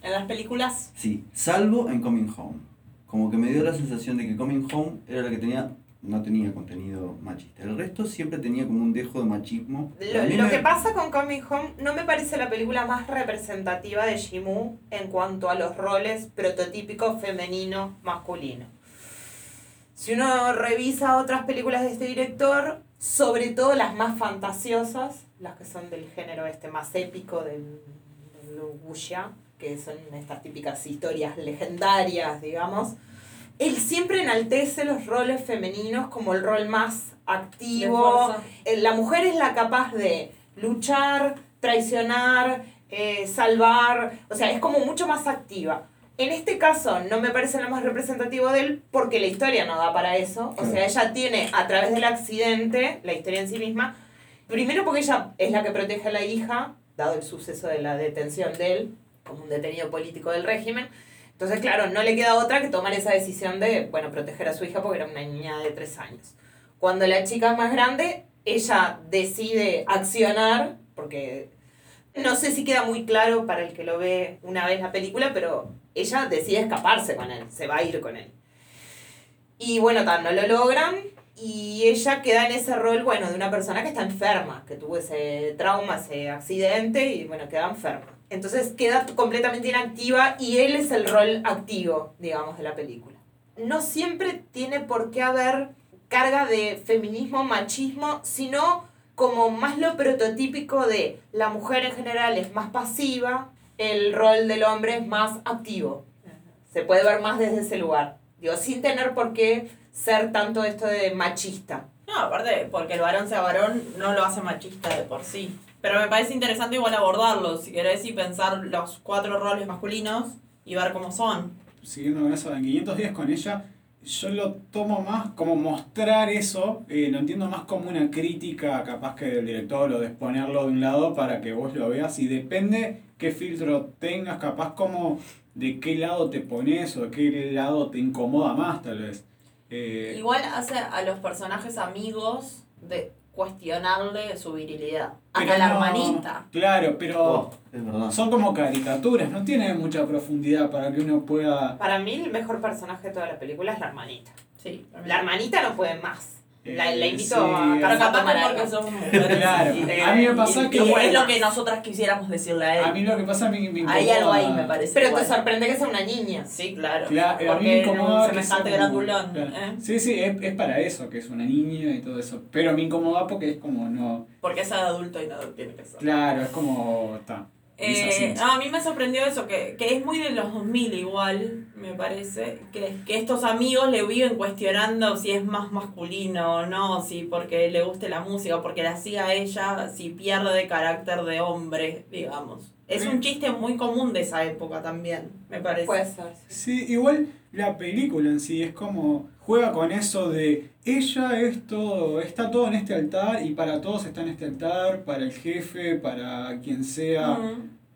En las películas, Sí, salvo en Coming Home. Como que me dio la sensación de que Coming Home era la que tenía, no tenía contenido machista. El resto siempre tenía como un dejo de machismo. Lo, me- que pasa con Coming Home no me parece la película más representativa de Shimu en cuanto a los roles prototípicos femenino-masculino. Si uno revisa otras películas de este director, sobre todo las más fantasiosas, las que son del género este más épico del, del wuxia, que son estas típicas historias legendarias, digamos, él siempre enaltece los roles femeninos como el rol más activo, eh, la mujer es la capaz de luchar, traicionar, eh, salvar, o sea, es como mucho más activa. En este caso no me parece lo más representativo de él porque la historia no da para eso. O sea, ella tiene a través del accidente, la historia en sí misma, primero porque ella es la que protege a la hija, dado el suceso de la detención de él, como un detenido político del régimen. Entonces, claro, no le queda otra que tomar esa decisión de, bueno, proteger a su hija porque era una niña de tres años. Cuando la chica es más grande, ella decide accionar, porque No sé si queda muy claro para el que lo ve una vez la película, pero ella decide escaparse con él, se va a ir con él. Y bueno, tan, no lo logran y ella queda en ese rol, bueno, de una persona que está enferma, que tuvo ese trauma, ese accidente y bueno, queda enferma. Entonces queda completamente inactiva y él es el rol activo, digamos, de la película. No siempre tiene por qué haber carga de feminismo, machismo, sino como más lo prototípico de la mujer en general es más pasiva, el rol del hombre es más activo. Se puede ver más desde ese lugar. Digo, sin tener por qué ser tanto esto de machista. No, aparte, porque el varón sea varón no lo hace machista de por sí. Pero me parece interesante igual abordarlo, si querés, y pensar los cuatro roles masculinos y ver cómo son. Siguiendo con eso, en 500 días con ella, yo lo tomo más como mostrar eso, eh, lo entiendo más como una crítica capaz que del director o de exponerlo de un lado para que vos lo veas y depende qué filtro tengas, capaz como de qué lado te pones o de qué lado te incomoda más tal vez. Eh, Igual hace a los personajes amigos de cuestionarle su virilidad. Hasta la no- hermanita. Claro, pero Oh, son como caricaturas, no tiene mucha profundidad para que uno pueda... Para mí el mejor personaje de toda la película es la hermanita. Sí. La hermanita no puede más. La, Eh, la invito sí, a a tomar que porque algo. somos mujeres. Claro. y- A mí me pasa y- que- y es lo que nosotras quisiéramos decirle a él. A mí lo que pasa a mí me incomoda... Hay algo ahí, me parece. Pero igual. te sorprende que sea una niña. Sí, claro. Claro, a mí me incomoda un semejante sea grandulón. claro. ¿eh? Sí, sí, es, es para eso, que es una niña y todo eso. Pero me incomoda porque es como no. Porque es adulto y no tiene que ser. Claro, es como. Está. Eh, no, a mí me sorprendió eso, que, que es muy de los 2000 igual, me parece, que, que estos amigos le viven cuestionando si es más masculino o no, si porque le guste la música, porque la siga ella, si pierde carácter de hombre, digamos. Es un chiste muy común de esa época también, me parece. Puede ser. Sí, igual la película en sí es como. Juega con eso de. Ella es todo. Está todo en este altar y para todos está en este altar, para el jefe, para quien sea.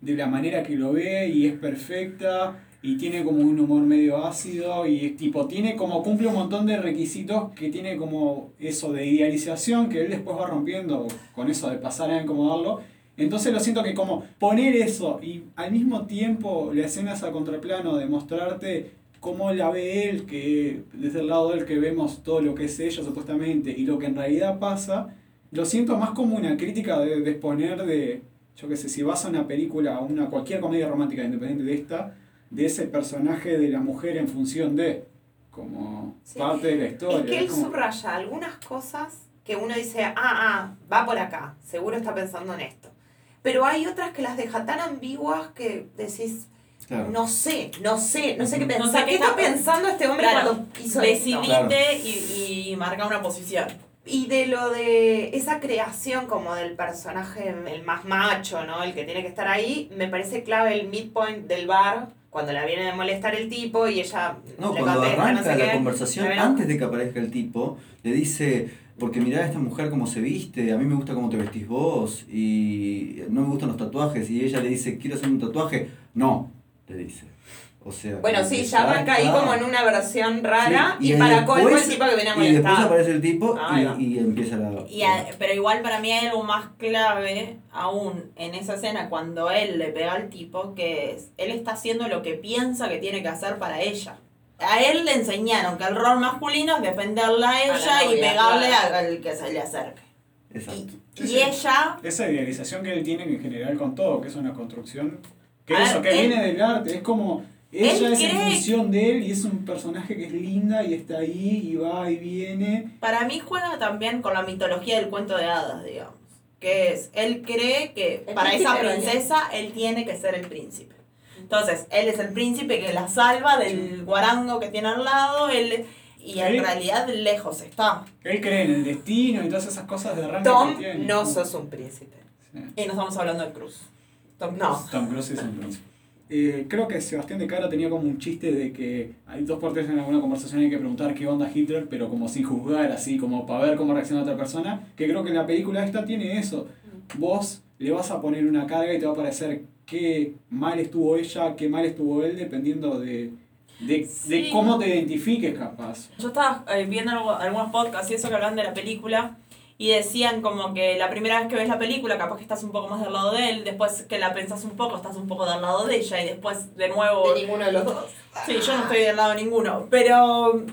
De la manera que lo ve y es perfecta y tiene como un humor medio ácido y es tipo tiene como cumple un montón de requisitos que tiene como eso de idealización que él después va rompiendo con eso de pasar a incomodarlo entonces lo siento que como poner eso y al mismo tiempo la escena es a contraplano de mostrarte cómo la ve él que desde el lado del que vemos todo lo que es ella supuestamente y lo que en realidad pasa lo siento más como una crítica de, de exponer de yo qué sé, si vas a una película, a una cualquier comedia romántica independiente de esta, de ese personaje de la mujer en función de, como Sí. parte de la historia. Es que él como- subraya algunas cosas que uno dice, ah, ah, va por acá, seguro está pensando en esto. Pero hay otras que las deja tan ambiguas que decís, Claro. no sé, no sé, no sé qué pensar. No sé ¿Qué está pensando este hombre Claro, cuando hizo Decidite? Claro. y, y marca una posición. Y de lo de esa creación como del personaje, el más macho, ¿no? El que tiene que estar ahí, me parece clave el midpoint del bar, cuando la viene de molestar el tipo y ella No, le cuando contesta, arranca no sé la qué. conversación, Bueno, antes de que aparezca el tipo, le dice, porque mirá a esta mujer cómo se viste, a mí me gusta cómo te vestís vos, y no me gustan los tatuajes, y ella le dice, ¿quiero hacer un tatuaje? No, le dice. O sea, Bueno, sí, ya arranca ahí como en una versión rara Sí, y, para colmo el tipo que viene a Y después molestar. aparece el tipo va. y, y empieza la... Y a- pero igual para mí hay algo más clave aún en esa escena cuando él le pega al tipo, que es, él está haciendo lo que piensa que tiene que hacer para ella. A él le enseñaron que el rol masculino es defenderla a ella la y pegarle claro. al que se le acerque. Exacto. Y, Sí, y sí. ella, Esa idealización que él tiene en general con todo, que es una construcción, que A eso, ver, que él- viene del arte, es como... Ella es en función de él y es un personaje que es linda y está ahí y va y viene. para mí juega también con la mitología del cuento de hadas, digamos. Que es, él cree que El para esa princesa él tiene que ser el príncipe. Entonces, él es el príncipe que la salva del guarango que tiene al lado, él, y en Él- realidad lejos está. Él cree en el destino y todas esas cosas de arranque Tom, que tiene. no sos un príncipe. Sí. Y no estamos hablando de Cruz. Tom No. Cruise. Tom Cruise es un príncipe. Eh, creo que Sebastián de Caro tenía como un chiste de que hay dos por tres en alguna conversación hay que preguntar qué onda Hitler, pero como sin juzgar, así como para ver cómo reacciona otra persona. Que creo que la película esta tiene eso. Vos le vas a poner una carga y te va a parecer qué mal estuvo ella, qué mal estuvo él, dependiendo de, de, de cómo te identifiques capaz. Yo estaba eh, viendo algo- algunos podcasts y eso que hablan de la película y decían como que la primera vez que ves la película capaz que estás un poco más del lado de él, después que la pensás un poco estás un poco del lado de ella y después de nuevo... De ninguno de los dos. Sí, yo no estoy del lado de ninguno, pero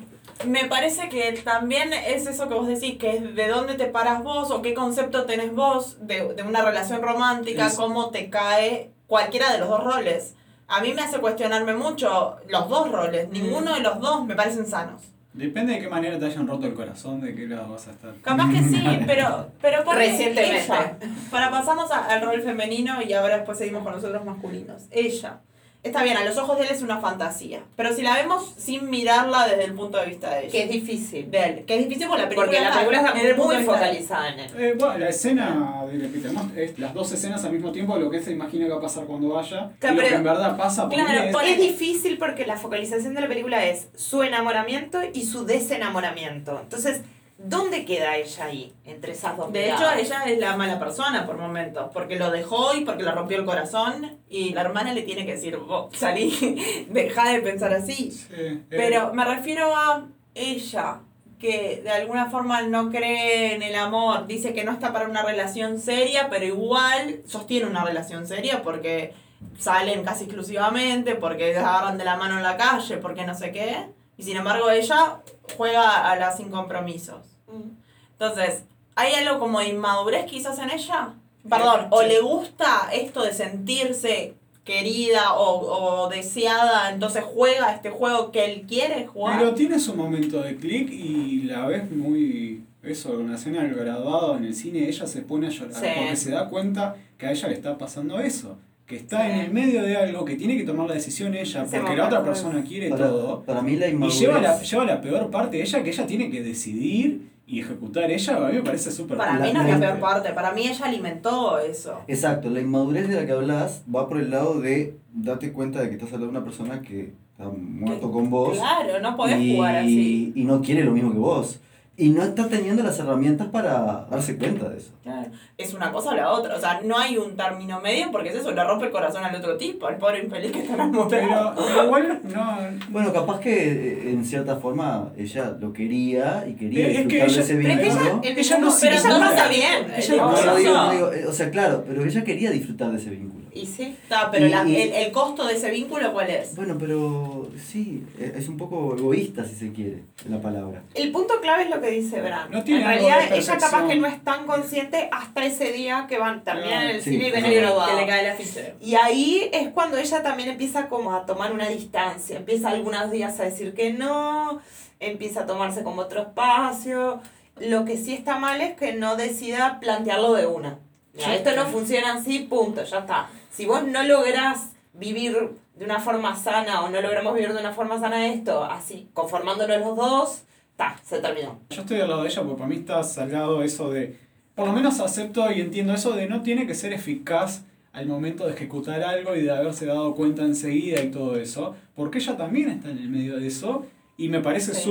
me parece que también es eso que vos decís, que es de dónde te paras vos o qué concepto tenés vos de, de una relación romántica, cómo te cae cualquiera de los dos roles. A mí me hace cuestionarme mucho los dos roles, ninguno de los dos me parecen sanos. Depende de qué manera te hayan roto el corazón, de qué lado vas a estar. Capaz que sí, <laughs> pero, pero por Recientemente. ella, para pasarnos a- al rol femenino y ahora después seguimos con nosotros masculinos. Ella. Está bien, a los ojos de él es una fantasía. Pero si la vemos sin mirarla desde el punto de vista de ella. Que es difícil. de él. Que es difícil porque la película, Porque la película está muy focalizada en él. Eh, bueno, la escena de tenemos es las dos escenas al mismo tiempo, lo que él se imagina que va a pasar cuando vaya, Claro, y lo que pero- en verdad pasa porque Claro, es- por- Es difícil porque la focalización de la película es su enamoramiento y su desenamoramiento. Entonces, ¿dónde queda ella ahí? Entre esas dos De hecho, ella es la mala persona por momentos, porque lo dejó y porque le rompió el corazón y la hermana le tiene que decir, vos salí, <laughs> deja de pensar así. Sí, eh, Pero me refiero a ella, que de alguna forma no cree en el amor, dice que no está para una relación seria, pero igual sostiene una relación seria porque salen casi exclusivamente, porque se agarran de la mano en la calle, porque no sé qué. Y sin embargo ella juega a la sin compromisos. Mm. Entonces, ¿hay algo como de inmadurez quizás en ella? Perdón, o le gusta esto de sentirse querida o, o deseada, entonces juega este juego que él quiere jugar. Pero tiene su momento de clic y la ves muy. Eso, la escena del graduado en el cine, ella se pone a llorar Sí. porque se da cuenta que a ella le está pasando eso. Que está Sí. en el medio de algo, que tiene que tomar la decisión ella, Ese porque la otra persona quiere Para, todo. para mí la Y inmadurez... lleva la, lleva la peor parte de ella, que ella tiene que decidir y ejecutar ella, a mí me parece súper Para mí no es la la- peor parte, para mí ella alimentó eso. Exacto, la inmadurez de la que hablas va por el lado de date cuenta de que estás hablando de una persona que está muerto con vos Claro, no podés y, jugar así. y no quiere lo mismo que vos. Y no está teniendo las herramientas para darse cuenta de eso. Claro. Es una cosa o la otra. O sea, no hay un término medio porque es eso, le rompe el corazón al otro tipo, al pobre infeliz que está enamorado. Pero, pero igual no. Bueno, capaz que eh, en cierta forma ella lo quería y quería Es que disfrutar de ella- ese Pero es que vínculo. ella, Ella no se pero ella nota. pasa bien. Ella No, no, no digo, no. no digo, eh, o sea, claro, pero ella quería disfrutar de ese vínculo. Y sí. Está, pero Y- la- el, el costo de ese vínculo, ¿cuál es? Bueno, pero sí, eh, es un poco egoísta si se quiere la palabra. El punto clave es lo que dice Bran. No tiene en realidad, ella capaz que no es tan consciente hasta ese día que van terminan en el Sí, cine y ven el graduado. que le cae la ficha. Y ahí es cuando ella también empieza como a tomar una distancia, empieza algunos días a decir que no, empieza a tomarse como otro espacio. Lo que sí está mal es que no decida plantearlo de una. Mira, esto no funciona así, punto, ya está. Si vos no lográs vivir de una forma sana o no logramos vivir de una forma sana esto, así, conformándonos los dos, está, se terminó. Yo estoy al lado de ella porque para mí está salgado eso de. Por lo menos acepto y entiendo eso de no tiene que ser eficaz al momento de ejecutar algo y de haberse dado cuenta enseguida y todo eso. Porque ella también está en el medio de eso y me parece Sí.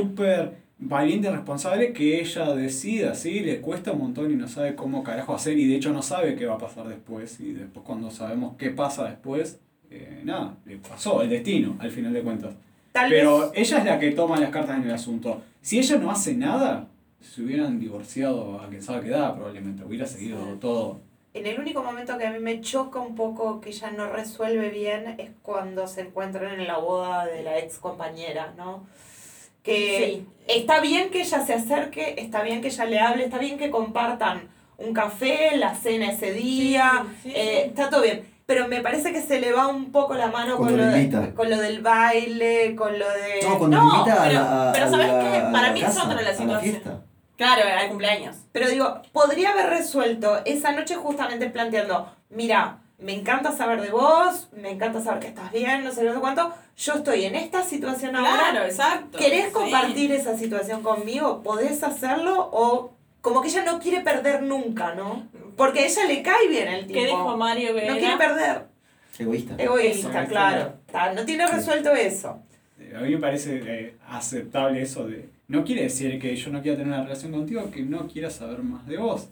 Valiente y responsable que ella decida, ¿sí? Le cuesta un montón y no sabe cómo carajo hacer y de hecho no sabe qué va a pasar después y después cuando sabemos qué pasa después, eh, nada, le pasó el destino al final de cuentas. Tal Pero vez, ella es la que toma las cartas en el asunto. Si ella no hace nada, se hubieran divorciado a quien sabe qué edad probablemente, hubiera seguido Sí. todo. en el único momento que a mí me choca un poco que ella no resuelve bien es cuando se encuentran en la boda de la ex compañera, ¿no? Que Sí. está bien que ella se acerque, está bien que ella le hable, está bien que compartan un café, la cena ese día, Sí, sí, eh, está todo bien. Pero me parece que se le va un poco la mano con, lo, de- invita. con lo del baile, con lo de... No, cuando no, invita a pero- la, a pero ¿sabes la- qué? a Para la mí es otra la situación. Claro, al cumpleaños. Pero digo, podría haber resuelto esa noche justamente planteando, mira, me encanta saber de vos, me encanta saber que estás bien, no sé, no sé cuánto, yo estoy en esta situación Claro, ahora, exacto. ¿querés Sí. compartir esa situación conmigo? ¿Podés hacerlo? O como que ella no quiere perder nunca, ¿no? Porque a ella le cae bien el tipo. ¿Qué dijo Mario que no quiere perder. Egoísta. Egoísta, Eso. claro. Está, no tiene resuelto eso. A mí me parece eh, aceptable eso de... No quiere decir que yo no quiera tener una relación contigo, que no quiera saber más de vos.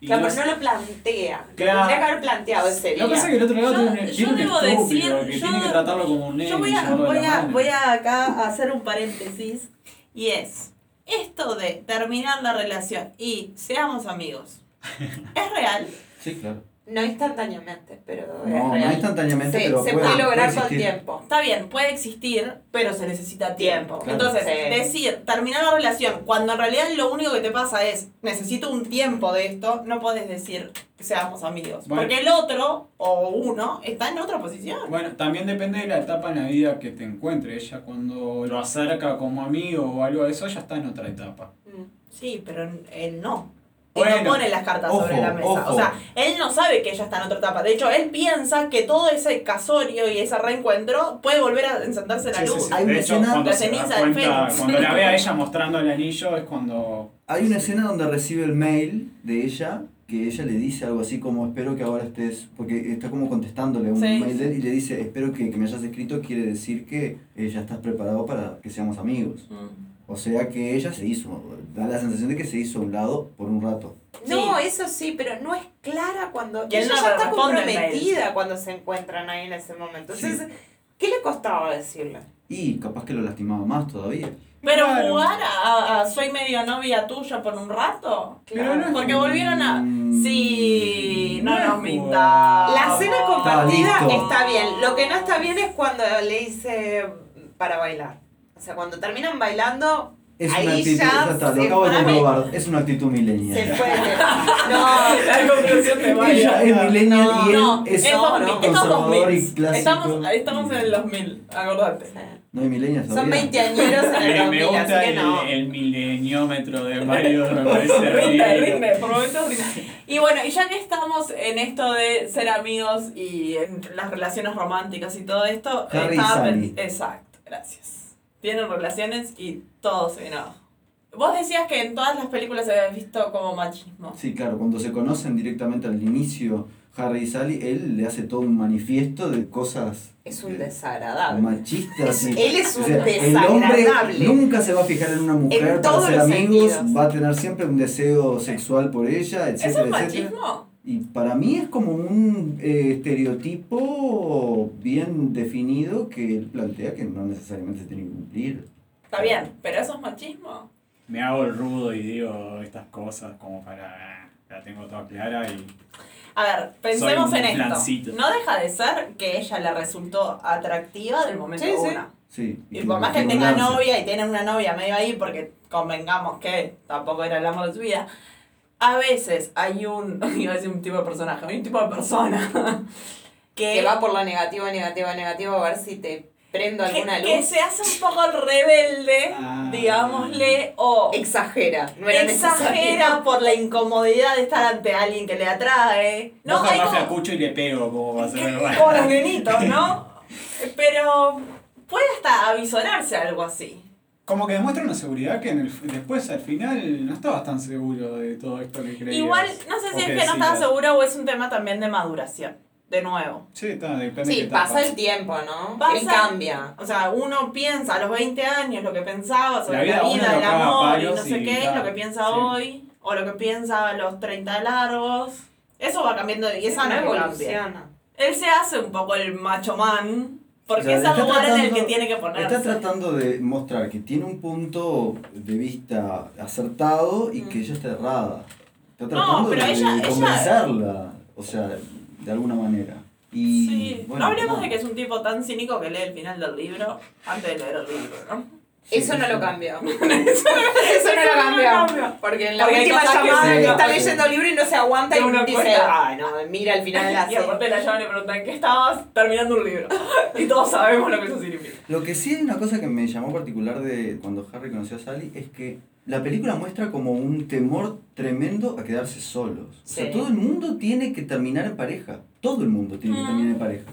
Y Claro, no pero no lo plantea. Lo Claro. tendría que haber planteado ese día. Lo que pasa es que el otro lado Yo- tiene un, yo tiene un debo estúpido decir, que yo- tiene que tratarlo como un nene Yo voy a, voy, a, voy a acá a hacer un paréntesis y es, esto de terminar la relación y seamos amigos, <laughs> ¿es real? Sí, claro. No instantáneamente, pero es No, no instantáneamente, Se- pero se puede- puede lograr puede con tiempo. Está bien, puede existir, pero se necesita tiempo. Claro. Entonces, Sí. decir, terminar la relación, cuando en realidad lo único que te pasa es, necesito un tiempo de esto, no puedes decir que seamos amigos. Bueno. Porque el otro, o uno, está en otra posición. Bueno, también depende de la etapa en la vida que te encuentre. Ella cuando lo acerca como amigo o algo de eso, ya está en otra etapa. Mm. Sí, pero él no. Bueno, no pone las cartas ojo, sobre la mesa. ojo. O sea, él no sabe que ella está en otra etapa. De hecho, él piensa que todo ese casorio y ese reencuentro puede volver a encenderse la Sí, luz. sí. Hay De una hecho, escena- cuando La se da ceniza del cuenta, Fénix. cuando la ve a ella <laughs> mostrando el anillo es cuando... Hay una escena donde recibe el mail de ella, que ella le dice algo así como espero que ahora estés, porque está como contestándole un Sí. mail de él y le dice espero que, que me hayas escrito, quiere decir que eh, ya estás preparado para que seamos amigos. Mm. O sea que ella se hizo, da la sensación de que se hizo a un lado por un rato. No, Sí. eso sí, pero no es clara cuando. Y ella no ya está comprometida cuando se encuentran ahí en ese momento. Sí. Entonces, ¿qué le costaba decirle? Y capaz que lo lastimaba más todavía. Pero Claro. jugar a, a soy medio novia tuya por un rato. Pero no Porque volvieron a. Mm. Sí, no No nos mintamos. La cena compartida listo. está bien. Lo que no está bien es cuando le dice para bailar. O sea, cuando terminan bailando, Es Ahí una actitud, ya está, lo se- acabo de comprobar, es una actitud se milenial. fue. <laughs> No, La conclusión de Ella es millennial No, y él No, es es 2000, no, conservador 2000. y clásico. Estamos, estamos en el 2000, acordate. No hay millennials son todavía. 20 añeros en el Eh, 2000, me gusta así que el, no. el mileniómetro de Mario, me parece Rinde, por momentos rinde. Y bueno, y ya que estamos en esto de ser amigos y en las relaciones románticas y todo esto, Harry estaba Exacto, gracias. Tienen relaciones y todo se viene abajo. Vos decías que en todas las películas se había visto como machismo. Sí, claro, cuando se conocen directamente al inicio, Harry y Sally, él le hace todo un manifiesto de cosas Es un desagradable. machistas. y- Él es un el hombre desagradable. nunca se va a fijar en una mujer En para todos ser los amigos, sentidos. va a tener siempre un deseo sexual por ella, ¿Eso etcétera, es etcétera. machismo? Y para mí es como un eh, estereotipo bien definido que él plantea que no necesariamente se tiene que cumplir. Está bien, pero eso es machismo. Me hago el rudo y digo estas cosas como para... La tengo toda clara y... A ver, pensemos Soy un en esto. No deja de ser que ella le resultó atractiva del momento Sí, sí. uno. Sí, Y por más que tenga novia y tiene una novia medio ahí, porque convengamos que tampoco era el amor de su vida, a veces hay un, <laughs> iba a decir un tipo de personaje, hay un tipo de persona <laughs> que, Que va por lo negativo, negativo, negativo, a ver si te prendo que, alguna que luz. se hace un poco rebelde, Ah. digámosle, o Exagera. No era exagera necesario. por la incomodidad de estar ante alguien que le atrae. No, hay como- y le pego como va a ser como los nenitos, ¿no? <laughs> Pero puede hasta avisorarse algo así. Como que demuestra una seguridad que en el, después al final no estabas tan seguro de todo esto que creías. Igual, no sé si es que no decías. estaba seguro o es un tema también de maduración. De nuevo. Sí, está, depende de Sí, etapa. pasa el tiempo, ¿no? Pasa- Él cambia. O sea, uno piensa a los 20 años lo que pensaba sobre La vida la el amor y no sé y qué, claro, lo que piensa sí. hoy, o lo que piensa a los 30 largos. Eso va cambiando y es Esa no evoluciona. Él se hace un poco el macho man, porque O sea, es el lugar en el tratando- que tiene que ponerse. Está tratando de mostrar que tiene un punto de vista acertado y que ella está errada. Está tratando pero de, ella- de ella- convencerla, o sea, de alguna manera. Y, Sí, bueno, no hablemos de que es un tipo tan cínico que lee el final del libro antes de leer el libro, ¿no? Sí, Eso no sí. lo cambió. <laughs> Eso no lo cambió. Porque en la Porque última llamada sí. que está leyendo el libro y no se aguanta y uno dice, cuesta. ah, no, mira al final de la <laughs> Y aparte la llaman y le preguntan, ¿qué estabas terminando un libro? <laughs> Y todos sabemos lo que eso significa. Lo que sí hay una cosa que me llamó particular de cuando Harry conoció a Sally es que la película muestra como un temor tremendo a quedarse solos. O sea, todo el mundo tiene que terminar en pareja. Todo el mundo tiene que Mm. terminar en pareja.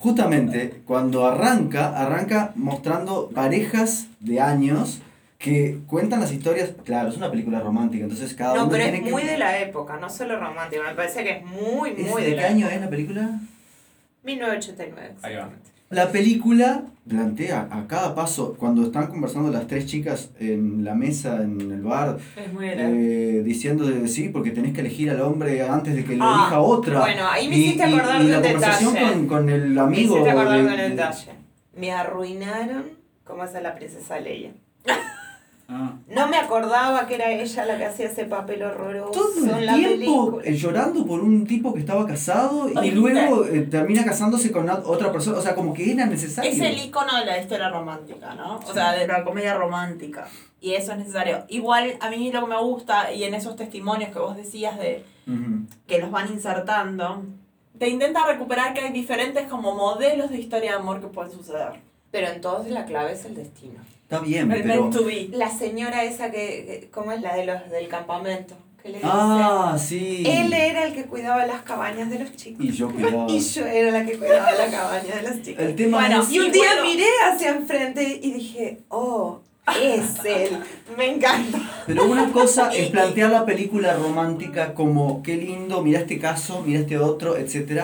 Justamente cuando arranca, arranca mostrando parejas de años que cuentan las historias. Claro, es una película romántica, entonces cada No, uno pero tiene es que. muy de la época, no solo romántico. Me parece que es muy, ¿Es muy ¿De de qué la año época. es la película? 1989. Ahí va. La película plantea a cada paso, cuando están conversando las tres chicas en la mesa, en el bar, Es muy eh, diciendo de sí, porque tenés que elegir al hombre antes de que lo Ah, elija otra. Bueno, ahí me hiciste y- acordar y, de la un conversación detalle. con, con el Me amigo. hiciste acordar de- detalle. Me arruinaron cómo es la princesa Leia. Ah. No me acordaba que era ella la que hacía ese papel horroroso Todo el la tiempo película. eh, llorando por un tipo que estaba casado y luego eh, termina casándose con otra persona. O sea, como que era necesario. Es el icono de la historia romántica, ¿no? O sea, de la comedia romántica. Y eso es necesario. Igual, a mí lo que me gusta, y en esos testimonios que vos decías de Ujú. que los van insertando, te intenta recuperar que hay diferentes como modelos de historia de amor que pueden suceder. Pero en todos la clave es el destino. Está bien, pero. La señora esa que, que- ¿cómo es la de los del campamento? Que le Ah, sí. él era el que cuidaba las cabañas de los chicos. Y yo cuidaba. <laughs> Y yo era la que cuidaba la cabaña de los chicos. El tema Bueno, es. Y un día bueno- miré hacia enfrente y dije, oh, es él. Me encanta. Pero una cosa es <laughs> plantear la película romántica como qué lindo, mira este caso, mira este otro, etc.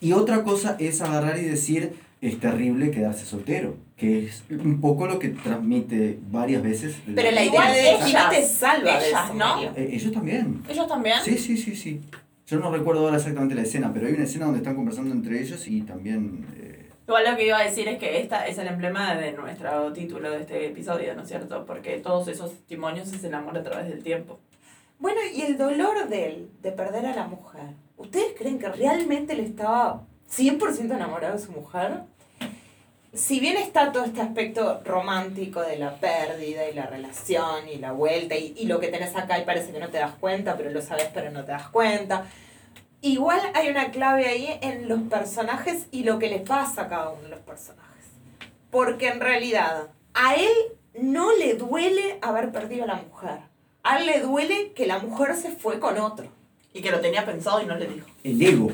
Y otra cosa es agarrar y decir es terrible quedarse soltero, que es un poco lo que transmite varias veces. Pero la idea de ellas, no te salva de ellas, eso, ¿no? Eh, ellos también. ¿Ellos también? Sí, sí, sí, sí. Yo no recuerdo ahora exactamente la escena, pero hay una escena donde están conversando entre ellos y también... eh, Igual lo que iba a decir es que esta es el emblema de nuestro título de este episodio, ¿no es cierto? Porque todos esos testimonios es el amor a través del tiempo. Bueno, y el dolor de él, de perder a la mujer. ¿Ustedes creen que realmente él estaba 100% enamorado de su mujer? Si bien está todo este aspecto romántico de la pérdida y la relación y la vuelta y, y lo que tenés acá y parece que no te das cuenta, pero lo sabes pero no te das cuenta, igual hay una clave ahí en los personajes y lo que le pasa a cada uno de los personajes. Porque en realidad a él no le duele haber perdido a la mujer. A él le duele que la mujer se fue con otro. Y que lo tenía pensado y no le dijo. el ego.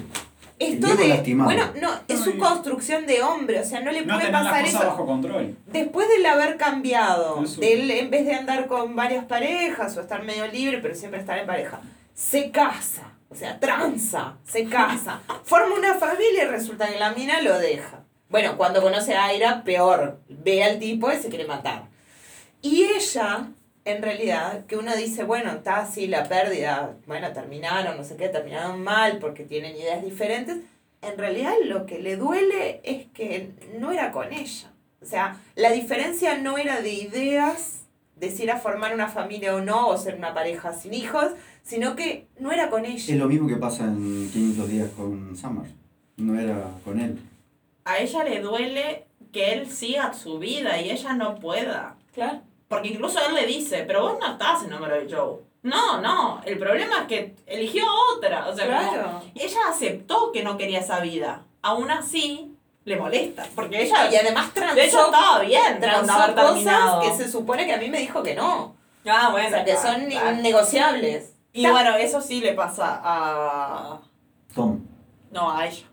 Esto de. lastimado. Bueno, no, es su construcción de hombre, o sea, no le No puede pasar cosas eso. bajo control. Después de haber cambiado, él en vez de andar con varias parejas o estar medio libre, pero siempre estar en pareja, se casa, o sea, tranza, se casa, <laughs> forma una familia y resulta que la mina lo deja. Bueno, cuando conoce a Aira, peor, ve al tipo y se quiere matar. Y ella, en realidad, que uno dice, bueno, está así la pérdida, bueno, terminaron, no sé qué, terminaron mal porque tienen ideas diferentes. En realidad lo que le duele es que no era con ella. O sea, la diferencia no era de ideas, de si era formar una familia o no, o ser una pareja sin hijos, sino que no era con ella. Es lo mismo que pasa en 500 días con Summer. No era con él. A ella le duele que él siga su vida y ella no pueda. Claro. Porque incluso él le dice, pero vos no estás enamorado de Joe. No, no, el problema es que eligió otra. O sea, como- Claro. ella aceptó que no quería esa vida. Aún así, le molesta. Porque ella, Y además transó, de hecho, estaba bien transó cosas que se supone que a mí me dijo que no. Ah, O bueno. sea, que claro, son claro. innegociables. Y bueno, eso sí le pasa a... Tom, No, a ella.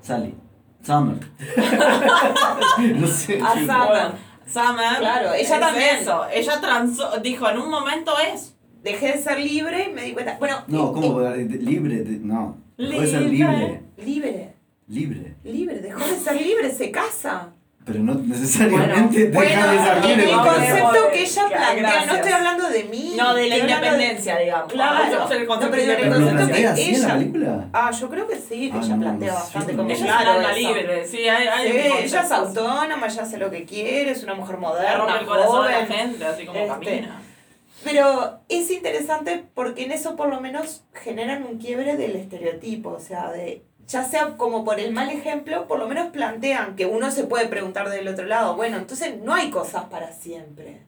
Sally, Summer. <laughs> <laughs> no sé. A Summer. Summer. Claro, ella es también. Eso. Ella transó, dijo, en un momento es. Dejé de ser libre y me di cuenta. Bueno, No, eh, ¿cómo? de- Libre, de- no. Puede ser Libre. libre. eh, libre, Libre. libre, dejó de ser libre, se casa. Pero no necesariamente Bueno, deja de ser en libre. el concepto que ella plantea, no estoy hablando de mí. No, de la independencia, digamos. Claro. Nosotros el concepto No, pero de de ¿Pero lo concepto que así en la ella- película? Ah, yo creo que sí, que Ah, ella no, plantea bastante como Ella claro es libre, sí, hay, hay Sí, un ella es autónoma, ella hace lo que quiere, es una mujer moderna, rompe el corazón a la joven. gente, así como Este, camina. Pero es interesante porque en eso por lo menos generan un quiebre del estereotipo, o sea, de ya sea como por el mal ejemplo, por lo menos plantean que uno se puede preguntar del otro lado, bueno, entonces no hay cosas para siempre.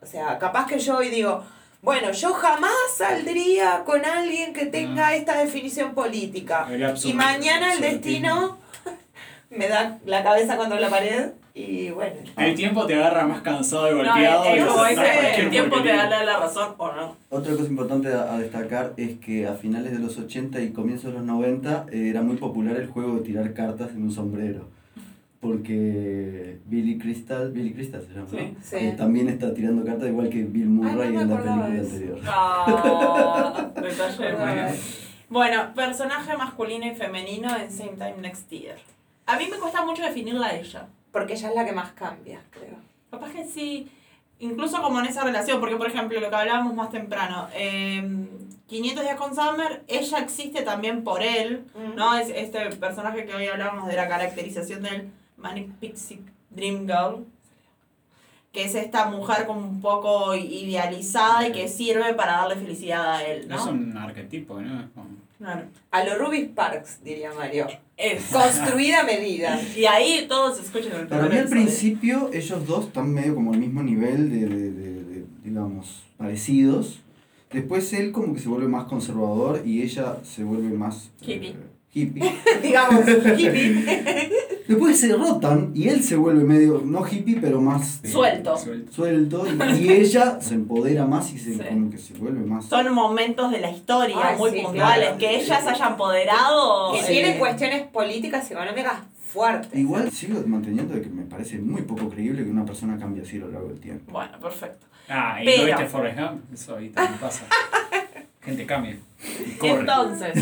O sea, capaz que yo hoy digo, bueno, yo jamás saldría con alguien que tenga esta definición política. Y mañana el destino <laughs> me da la cabeza contra la pared y bueno. El tiempo te agarra más cansado y No, golpeado. como ese, cualquier el tiempo te da la razón o no. Otra cosa importante a, a destacar es que a finales de los 80 y comienzos de los 90 eh, era muy popular el juego de tirar cartas en un sombrero. Porque Billy Crystal, Billy Crystal se llama, ¿no? Sí. Sí. Eh, también está tirando cartas igual que Bill Murray no me en la película eso. anterior. Ah, <laughs> detalle. Ay. Bueno, personaje masculino y femenino en Same Time Next Year. A mí me cuesta mucho definirla a ella. Porque ella es la que más cambia, creo. Capaz que sí, incluso como en esa relación, porque por ejemplo lo que hablábamos más temprano, eh, 500 días con Summer, ella existe también por él, Mm. ¿no? Es este personaje que hoy hablábamos de la caracterización del Manic Pixie Dream Girl. Que es esta mujer como un poco idealizada y que sirve para darle felicidad a él, ¿no? Es un arquetipo, ¿no? Claro. A lo Ruby Sparks, diría Mario. Es. <laughs> Construida a medida. Y ahí todos escuchan el Para mí al episodio. principio ellos dos están medio como al mismo nivel de, de- de- de, digamos, parecidos. Después él como que se vuelve más conservador y ella se vuelve más... Hippie. eh, hippie. <laughs> Digamos, hippie. <laughs> Después se rotan y él se vuelve medio, no hippie, pero más eh, Suelto. suelto. Y, y ella se empodera más y se, Sí. como que se vuelve más... Son momentos de la historia muy sí, puntuales, claro. que ella se haya empoderado. Que eh, tiene cuestiones políticas y económicas fuertes. Igual sigo manteniendo de que me parece muy poco creíble que una persona cambie así a lo largo del tiempo. Bueno, perfecto. Ah, ¿y Pero- no viste Forrest Gump? Eso ahí también pasa. <laughs> Gente cambia. Y corre. Entonces,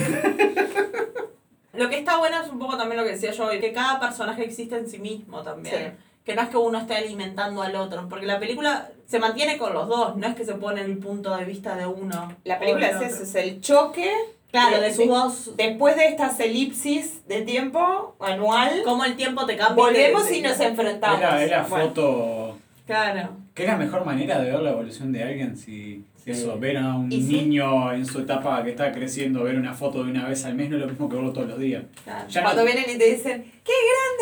lo que está bueno es un poco también lo que decía yo, que cada personaje existe en sí mismo también. Sí. Que no es que uno esté alimentando al otro, porque la película se mantiene con los dos, no es que se pone el punto de vista de uno. La película es eso, es el choque. Claro, de- de sus dos. Después de estas elipsis de tiempo anual, Cómo el tiempo te cambia. volvemos y nos enfrentamos. Es la Bueno, foto. Claro. ¿Qué es la mejor manera de ver la evolución de alguien? Si eso, ver a un sí. niño en su etapa que está creciendo, ver una foto de una vez al mes no es lo mismo que verlo todos los días. claro. Ya Cuando no- vienen y te dicen, ¡qué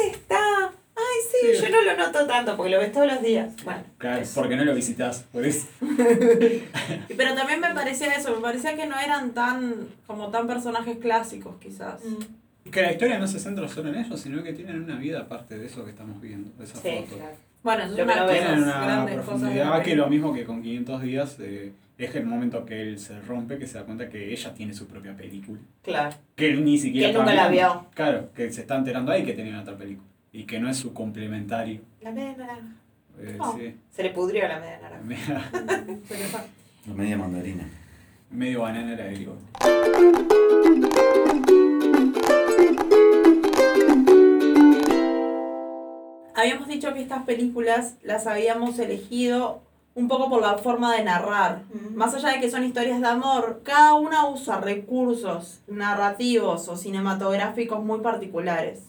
grande está! Ay, sí, Sí. yo no lo noto tanto porque lo ves todos los días. Bueno, Claro, porque no lo visitas. Por eso. <laughs> Pero también me parecía eso, me parecía que no eran tan, como tan personajes clásicos quizás. Mm. Que la historia no se centra solo en ellos, sino que tienen una vida aparte de eso que estamos viendo, de esa sí, foto. claro. Bueno, es una de las grandes cosas de la profundidad que lo mismo que con 500 días eh, es el momento que él se rompe, que se da cuenta que ella tiene su propia película. Claro. Que él ni siquiera Que él nunca la vio. Claro, que se está enterando ahí que tenía otra película. Y que no es su complementario. La media naranja. Eh, Oh. sí. Se le pudrió la media naranja. Media- <laughs> Se le fue. La media mandarina. Medio banana era él. <laughs> Habíamos dicho que estas películas las habíamos elegido un poco por la forma de narrar. Ujú. Más allá de que son historias de amor, cada una usa recursos narrativos o cinematográficos muy particulares.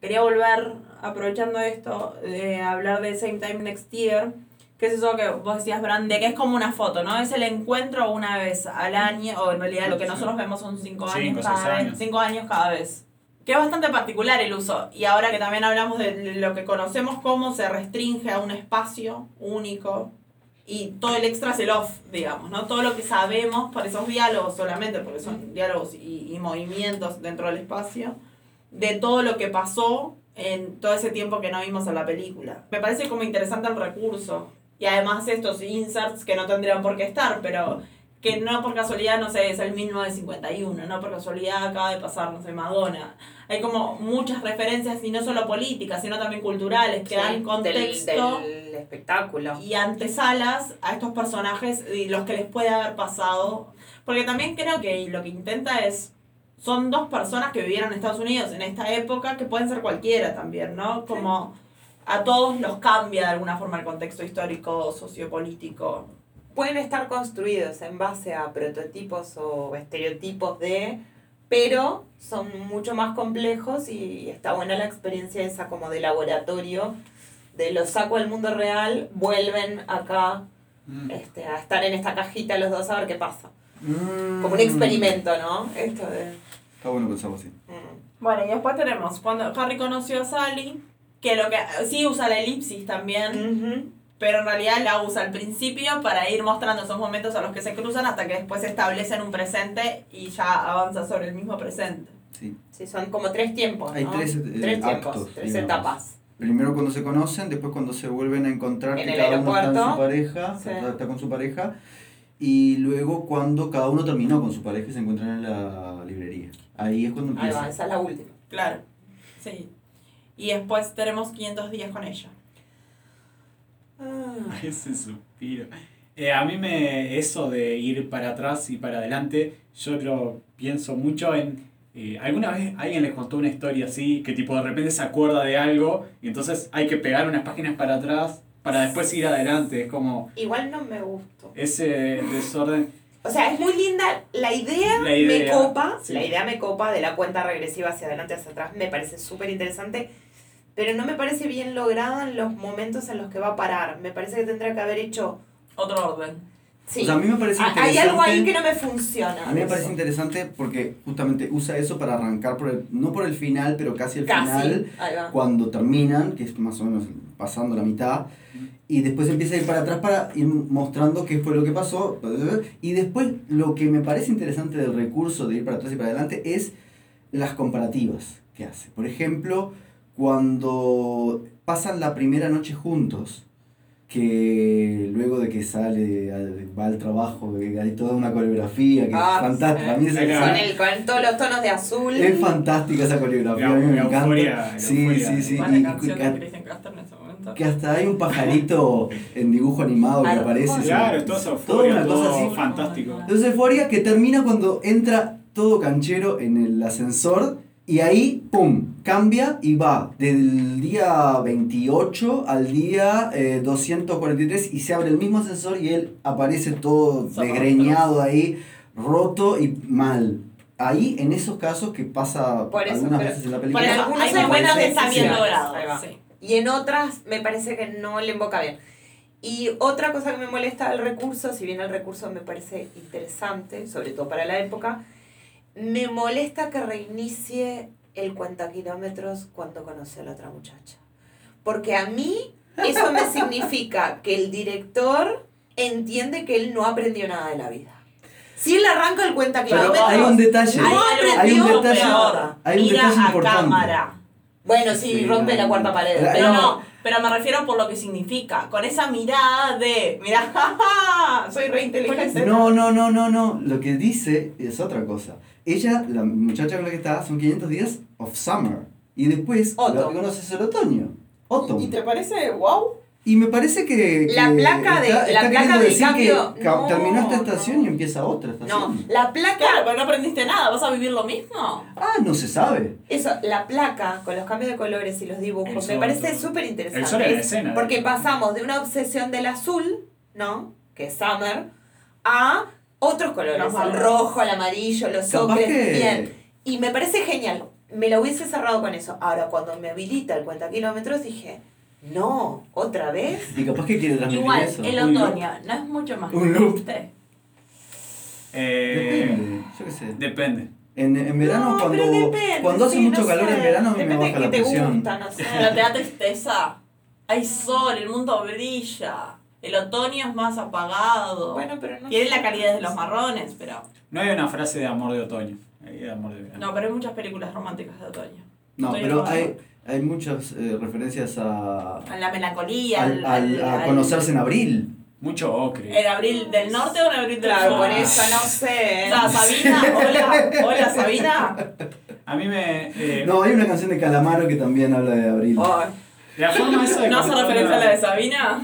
Quería volver, aprovechando esto, de hablar de Same Time Next Year, que es eso que vos decías, Brand, de que es como una foto, ¿no? Es el encuentro una vez al año, o en realidad lo que nosotros vemos son cinco, Cinco, años cada vez. años. Cinco años cada vez. Que es bastante particular el uso. Y ahora que también hablamos de lo que conocemos como se restringe a un espacio único y todo el extra es el off, digamos, ¿no? Todo lo que sabemos por esos diálogos solamente, porque son diálogos y, y movimientos dentro del espacio, de todo lo que pasó en todo ese tiempo que no vimos en la película. Me parece como interesante el recurso. Y además estos inserts que no tendrían por qué estar, pero que no por casualidad, no sé, es el 1951, no por casualidad acaba de pasar, no sé, Madonna. Hay como muchas referencias, y no solo políticas, sino también culturales, que Sí, dan del- contexto Del, espectáculo. y antesalas a estos personajes y los que les puede haber pasado. Porque también creo que lo que intenta es. Son dos personas que vivieron en Estados Unidos en esta época, que pueden ser cualquiera también, ¿no? Como a todos los cambia de alguna forma el contexto histórico, sociopolítico. Pueden estar construidos en base a prototipos o estereotipos de, pero son mucho más complejos y está buena la experiencia esa como de laboratorio, de los saco al mundo real, vuelven acá Mm. este, a estar en esta cajita los dos a ver qué pasa. Mm. Como un experimento, ¿no? Esto de... Está bueno pensarlo así. mm. Bueno, y después tenemos cuando Harry conoció a Sally, que lo que sí usa la elipsis también. Pero en realidad la usa al principio para ir mostrando esos momentos a los que se cruzan hasta que después se establecen un presente y ya avanza sobre el mismo presente. Sí. Sí, son como tres tiempos, Hay ¿no? tres, eh, tres tiempos, actos, tres digamos. etapas. Primero cuando se conocen, después cuando se vuelven a encontrar En que el cada uno está en aeropuerto. su pareja, Sí. está, con su pareja, y luego cuando cada uno terminó con su pareja y se encuentran en la librería. Ahí es cuando Ahí empieza. va, esa es la última. Claro, sí. Y después tenemos 500 días con ella. Ese suspiro. Eh, a mí me eso de ir para atrás y para adelante, yo lo pienso mucho en... eh, ¿Alguna vez alguien les contó una historia así, que tipo de repente se acuerda de algo y entonces hay que pegar unas páginas para atrás para después ir adelante? Es como Igual no me gustó. ese desorden. O sea, es muy linda la idea, La idea, me copa, sí. la idea me copa de la cuenta regresiva hacia adelante hacia atrás, me parece súper interesante, pero no me parece bien lograda en los momentos en los que va a parar. Me parece que tendría que haber hecho... Otro orden. Sí. O sea, a mí me parece Ah, Hay algo ahí que interesante- no me funciona. A mí me Eso. parece interesante porque justamente usa eso para arrancar por el, no por el final, pero casi el Casi. final, cuando terminan, que es más o menos pasando la mitad, y después empieza a ir para atrás para ir mostrando qué fue lo que pasó, y después lo que me parece interesante del recurso de ir para atrás y para adelante es las comparativas que hace. Por ejemplo, cuando pasan la primera noche juntos, que luego de que sale, al- va al trabajo, hay toda una coreografía que Ah, es fantástica. Sí. Con, el, con todos los tonos de azul. es fantástica esa coreografía, La- a mí me encanta. euforia, sí, euforia. sí, sí. Y- momento. que hasta hay un pajarito en dibujo animado que aparece. sí. Claro, todo eso Toda una cosa así. fantástico. Entonces Euforia que termina cuando entra todo canchero en el ascensor y ahí, ¡pum!, cambia y va del día 28 al día eh, 243 y se abre el mismo ascensor y él aparece todo Zapatos. desgreñado ahí, roto y mal. Ahí, en esos casos que pasa Por eso, algunas pero- veces en la Por película. momentos buenas que está bien logrado. Sí. Y en otras me parece que no le invoca bien. Y otra cosa que me molesta del recurso, si bien el recurso me parece interesante, sobre todo para la época, me molesta que reinicie el cuenta kilómetros cuando conoce a la otra muchacha. Porque a mí eso me <laughs> significa que el director entiende que él no aprendió nada de la vida. Si él arranca el cuenta Pero kilómetros, hay un detalle. no Hay un aprendió detalle. nada. Hay un Mira detalle a importante. cámara. Bueno, sí, Sí, rompe no. la cuarta pared. Pero- Pero No. no, pero me refiero por lo que significa. Con esa mirada de, mira, <laughs> jaja, soy re inteligente. No, no, no, no, no. Lo que dice es otra cosa. Ella, la muchacha con la que está, son 500 días of summer. Y después lo que conoce es el otoño. Autumn. ¿Y te parece wow? Y me parece que. que La placa de- está- la está placa del cambio- no, terminó esta no. estación y empieza otra No, estación. la placa, Claro, pero no aprendiste nada. ¿Vas a vivir lo mismo? Ah, no se sabe. eso, la placa con los cambios de colores y los El dibujos me sol, parece súper interesante. El sol la escena. Porque pasamos de una obsesión del azul, ¿no? Que es Summer, a otros colores, el rojo, el amarillo, los ocres, que- bien. Y me parece genial. Me lo hubiese cerrado con eso. Ahora, cuando me habilita el cuenta kilómetros, dije, no, otra vez. Y capaz que quiere transmitir Igual, eso. el otoño no es mucho más Un loop. Eh, Depende, yo qué sé. depende. En, en verano, No, cuando, depende, cuando hace sí, mucho no calor sé. en verano, a mí me de baja la qué te presión. gusta, no sé. Pero te da tristeza. Hay sol, el mundo brilla. El otoño es más apagado. Bueno, pero no Tiene sé. la calidad de los marrones, pero. No hay una frase de amor de otoño. Hay de amor de verano. No, pero hay muchas películas románticas de otoño. No, Otoño pero hay, hay muchas eh, referencias a, A la melancolía, al, al, al- a al- conocerse en abril. Mucho ocre. ¿El abril del norte o el abril del Claro, sur? por eso no sé. O sea, Sabina, hola, hola Sabina. A mí me. eh, No, hay una canción de Calamaro que también habla de abril. La forma esa de ¿No hace referencia a la de Sabina?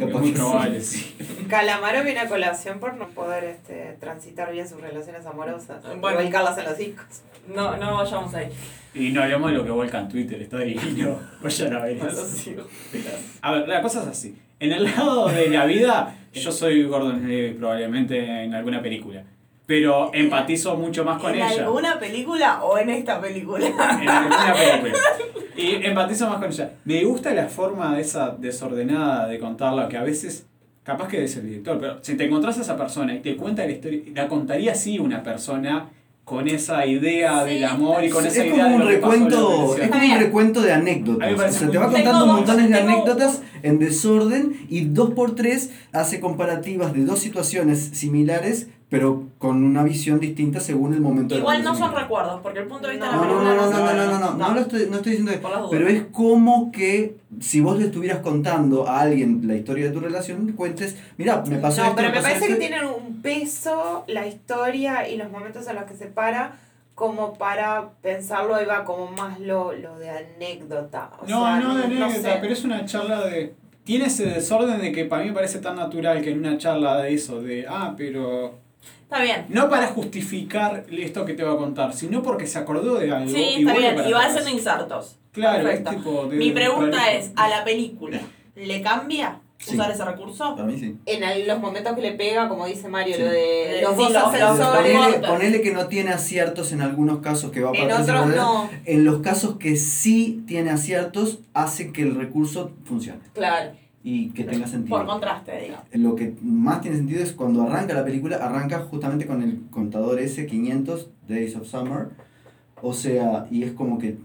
Capaz muy que sí. Calamaro viene a colación por no poder este, transitar bien sus relaciones amorosas. Bueno. Y volcarlas en los discos. No, no vayamos ahí. Y no hablemos de lo que vuelca en Twitter, está divino. <laughs> Vayan a ver No lo eso. sigo. A ver, la cosa es así. En el lado de la vida, <laughs> yo soy Gordon Levy probablemente en alguna película. Pero empatizo mucho más con ¿En ella. alguna película o en esta película? En alguna película. Y empatizo más con ella. Me gusta la forma esa desordenada de contarla, que a veces, capaz que es el director, pero si te encontrás a esa persona y te cuenta la historia, la contaría así una persona con esa idea Sí, del amor y con es esa idea como de un lo que pasó en recuento, adolescencia. es como un recuento de anécdotas. O sea, te va Tengo contando dos- montones de tengo- anécdotas en desorden y dos por tres hace comparativas de dos situaciones similares, pero con una visión distinta según el momento de la Igual no son recuerdos, porque el punto de vista de No, la no, no, película no, no, se- no, no, no, no, no lo estoy, no estoy diciendo dudas. Pero es como que si vos le estuvieras contando a alguien la historia de tu relación, cuentes, mira, me pasó No, esto, pero me me parece que esto". tienen un peso la historia y los momentos en los que se para como para pensarlo ahí va como más lo, lo de anécdota. O No, sea, no de anécdota, sé. pero es una charla de... Tiene ese desorden de que para mí me parece tan natural que en una charla de eso, de, ah, pero... Está bien. No para justificar esto que te va a contar, sino porque se acordó de algo. Sí, y está bien. para Y va haciendo insertos. Claro, Perfecto. es tipo de- Mi pregunta es, ¿a la película le cambia Sí. usar ese recurso? Para mí sí. En el- los momentos que le pega, como dice Mario, Sí. lo de Eh, los sí, dos ascensores. ponele- que no tiene aciertos en algunos casos que va para En otros no. En los casos que sí tiene aciertos, hace que el recurso funcione Claro. Y que tenga sentido. Por contraste, digo. Lo que más tiene sentido es cuando arranca la película, arranca justamente con el contador S500, Days of Summer. O sea, y es como que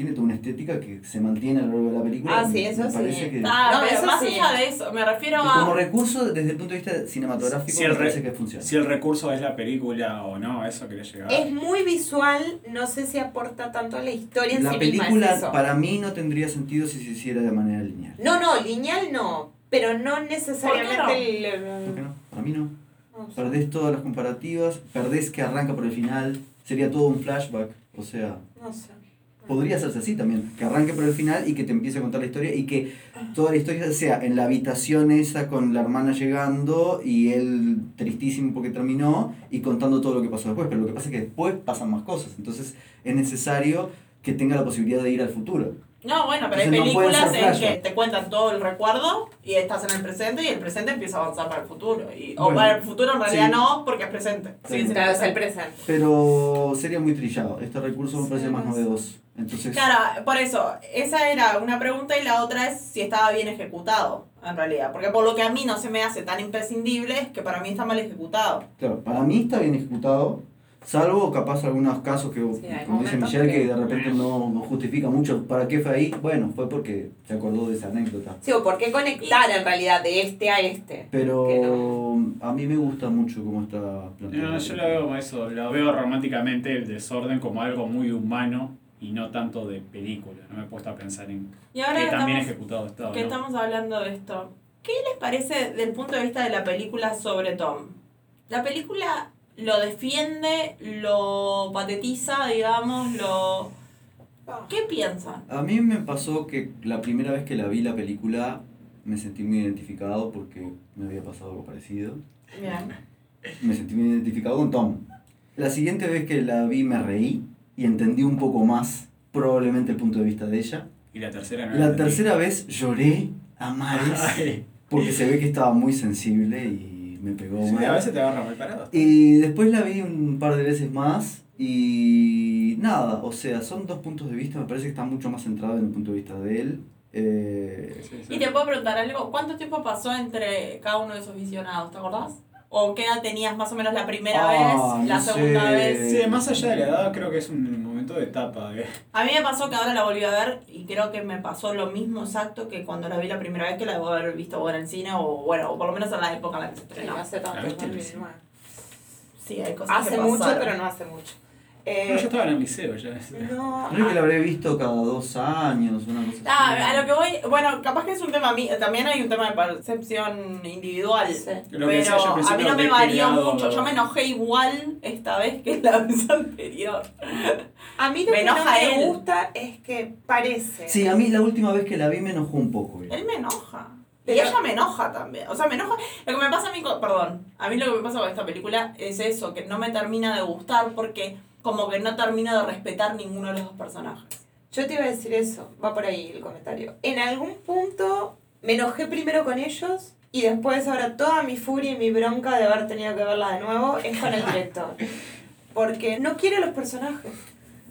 tiene toda una estética que se mantiene a lo largo de la película. Ah, sí, Me eso sí. parece que- Ah, No, pero eso más sí. allá de eso, me refiero y como a... recurso, desde el punto de vista cinematográfico, Si me parece que funciona. Si el recurso es la película o no, a eso quería llegar. Es muy visual, no sé si aporta tanto a la historia en la sí película misma. es eso. para mí no tendría sentido si se hiciera de manera lineal. No, no, lineal no, pero no necesariamente ¿Por el- ¿Por qué no? Para mí no. no. Perdés todas las comparativas, perdés que arranca por el final, sería todo un flashback. O sea, No sé. Podría hacerse así también, que arranque por el final y que te empiece a contar la historia y que toda la historia sea en la habitación esa con la hermana llegando y él tristísimo porque terminó y contando todo lo que pasó después, pero lo que pasa es que después pasan más cosas, entonces es necesario que tenga la posibilidad de ir al futuro. No, bueno, pero hay Entonces no pueden películas ser en que te cuentan todo el recuerdo y estás en el presente y el presente empieza a avanzar para el futuro. Y, o Bueno, para el futuro en realidad sí. no, porque es presente. Sí. Siendo Claro, es el presente. Pero sería muy trillado, este recurso me Sí, parece más no novedoso. Entonces, Claro, por eso, esa era una pregunta y la otra es si estaba bien ejecutado, en realidad. Porque por lo que a mí no se me hace tan imprescindible es que para mí está mal ejecutado. claro, para mí está bien ejecutado, salvo capaz algunos casos que, Sí, como dice Michelle, que que- de repente no, no justifica mucho. ¿Para qué fue ahí? Bueno, fue porque se acordó de esa anécdota. Sí, o por qué conectar en realidad de este a este. Pero no. a mí me gusta mucho cómo está planteado. No, yo lo veo como eso, lo veo románticamente el desorden como algo muy humano y no tanto de película. No me he puesto a pensar en Y ahora qué que tan bien estamos, ejecutado está. o que no. estamos hablando de esto, ¿qué les parece del punto de vista de la película sobre Tom? La película lo defiende, lo patetiza, digamos, lo... ¿Qué piensan? A mí me pasó que la primera vez que la vi la película me sentí muy identificado porque me había pasado algo parecido. Bien. Me sentí muy identificado con Tom. La siguiente vez que la vi me reí y entendí un poco más probablemente el punto de vista de ella. Y la tercera no La entendí. tercera vez lloré a mares Ay, porque se ve que estaba muy sensible y me pegó sí, mal. a veces te agarra mal parado. Y después la vi un par de veces más y nada, o sea, son dos puntos de vista, me parece que está mucho más centrado en el punto de vista de él. Eh, Sí, sí. Y te puedo preguntar algo, ¿cuánto tiempo pasó entre cada uno de esos visionados? ¿Te acordás? ¿O qué edad tenías más o menos la primera Ah, vez, la no segunda sé. vez? Sí, más allá de la edad, creo que es un momento de etapa. De... A mí me pasó que ahora la volví a ver y creo que me pasó lo mismo exacto que cuando la vi la primera vez que la debo haber visto o en el cine o bueno, o por lo menos en la época en la que se Sí, estrenó. no hace tanto. ¿La viste no. Sí, hay cosas Hace que mucho, pero no hace mucho. No, Eh, yo estaba en el liceo ya. no, creo que la habré visto cada dos años, una cosa Ah, así. a lo que voy, bueno, capaz que es un tema, mi- también hay un tema de percepción individual. sí. Lo que decía Pero a mí no me varió mucho, yo me enojé igual esta vez que la vez anterior. A mí lo Me que no enoja me él. gusta es que parece. Sí, a mí la última vez que la vi me enojó un poco. eh. Él me enoja. Y Pero- ella me enoja también. O sea, me enoja. Lo que me pasa a mí, con- perdón, a mí lo que me pasa con esta película es eso, que no me termina de gustar porque como que no termino de respetar ninguno de los dos personajes. Yo te iba a decir eso, va por ahí el comentario. En algún punto me enojé primero con ellos y después ahora toda mi furia y mi bronca de haber tenido que verla de nuevo es con el director. Porque no quiere los personajes.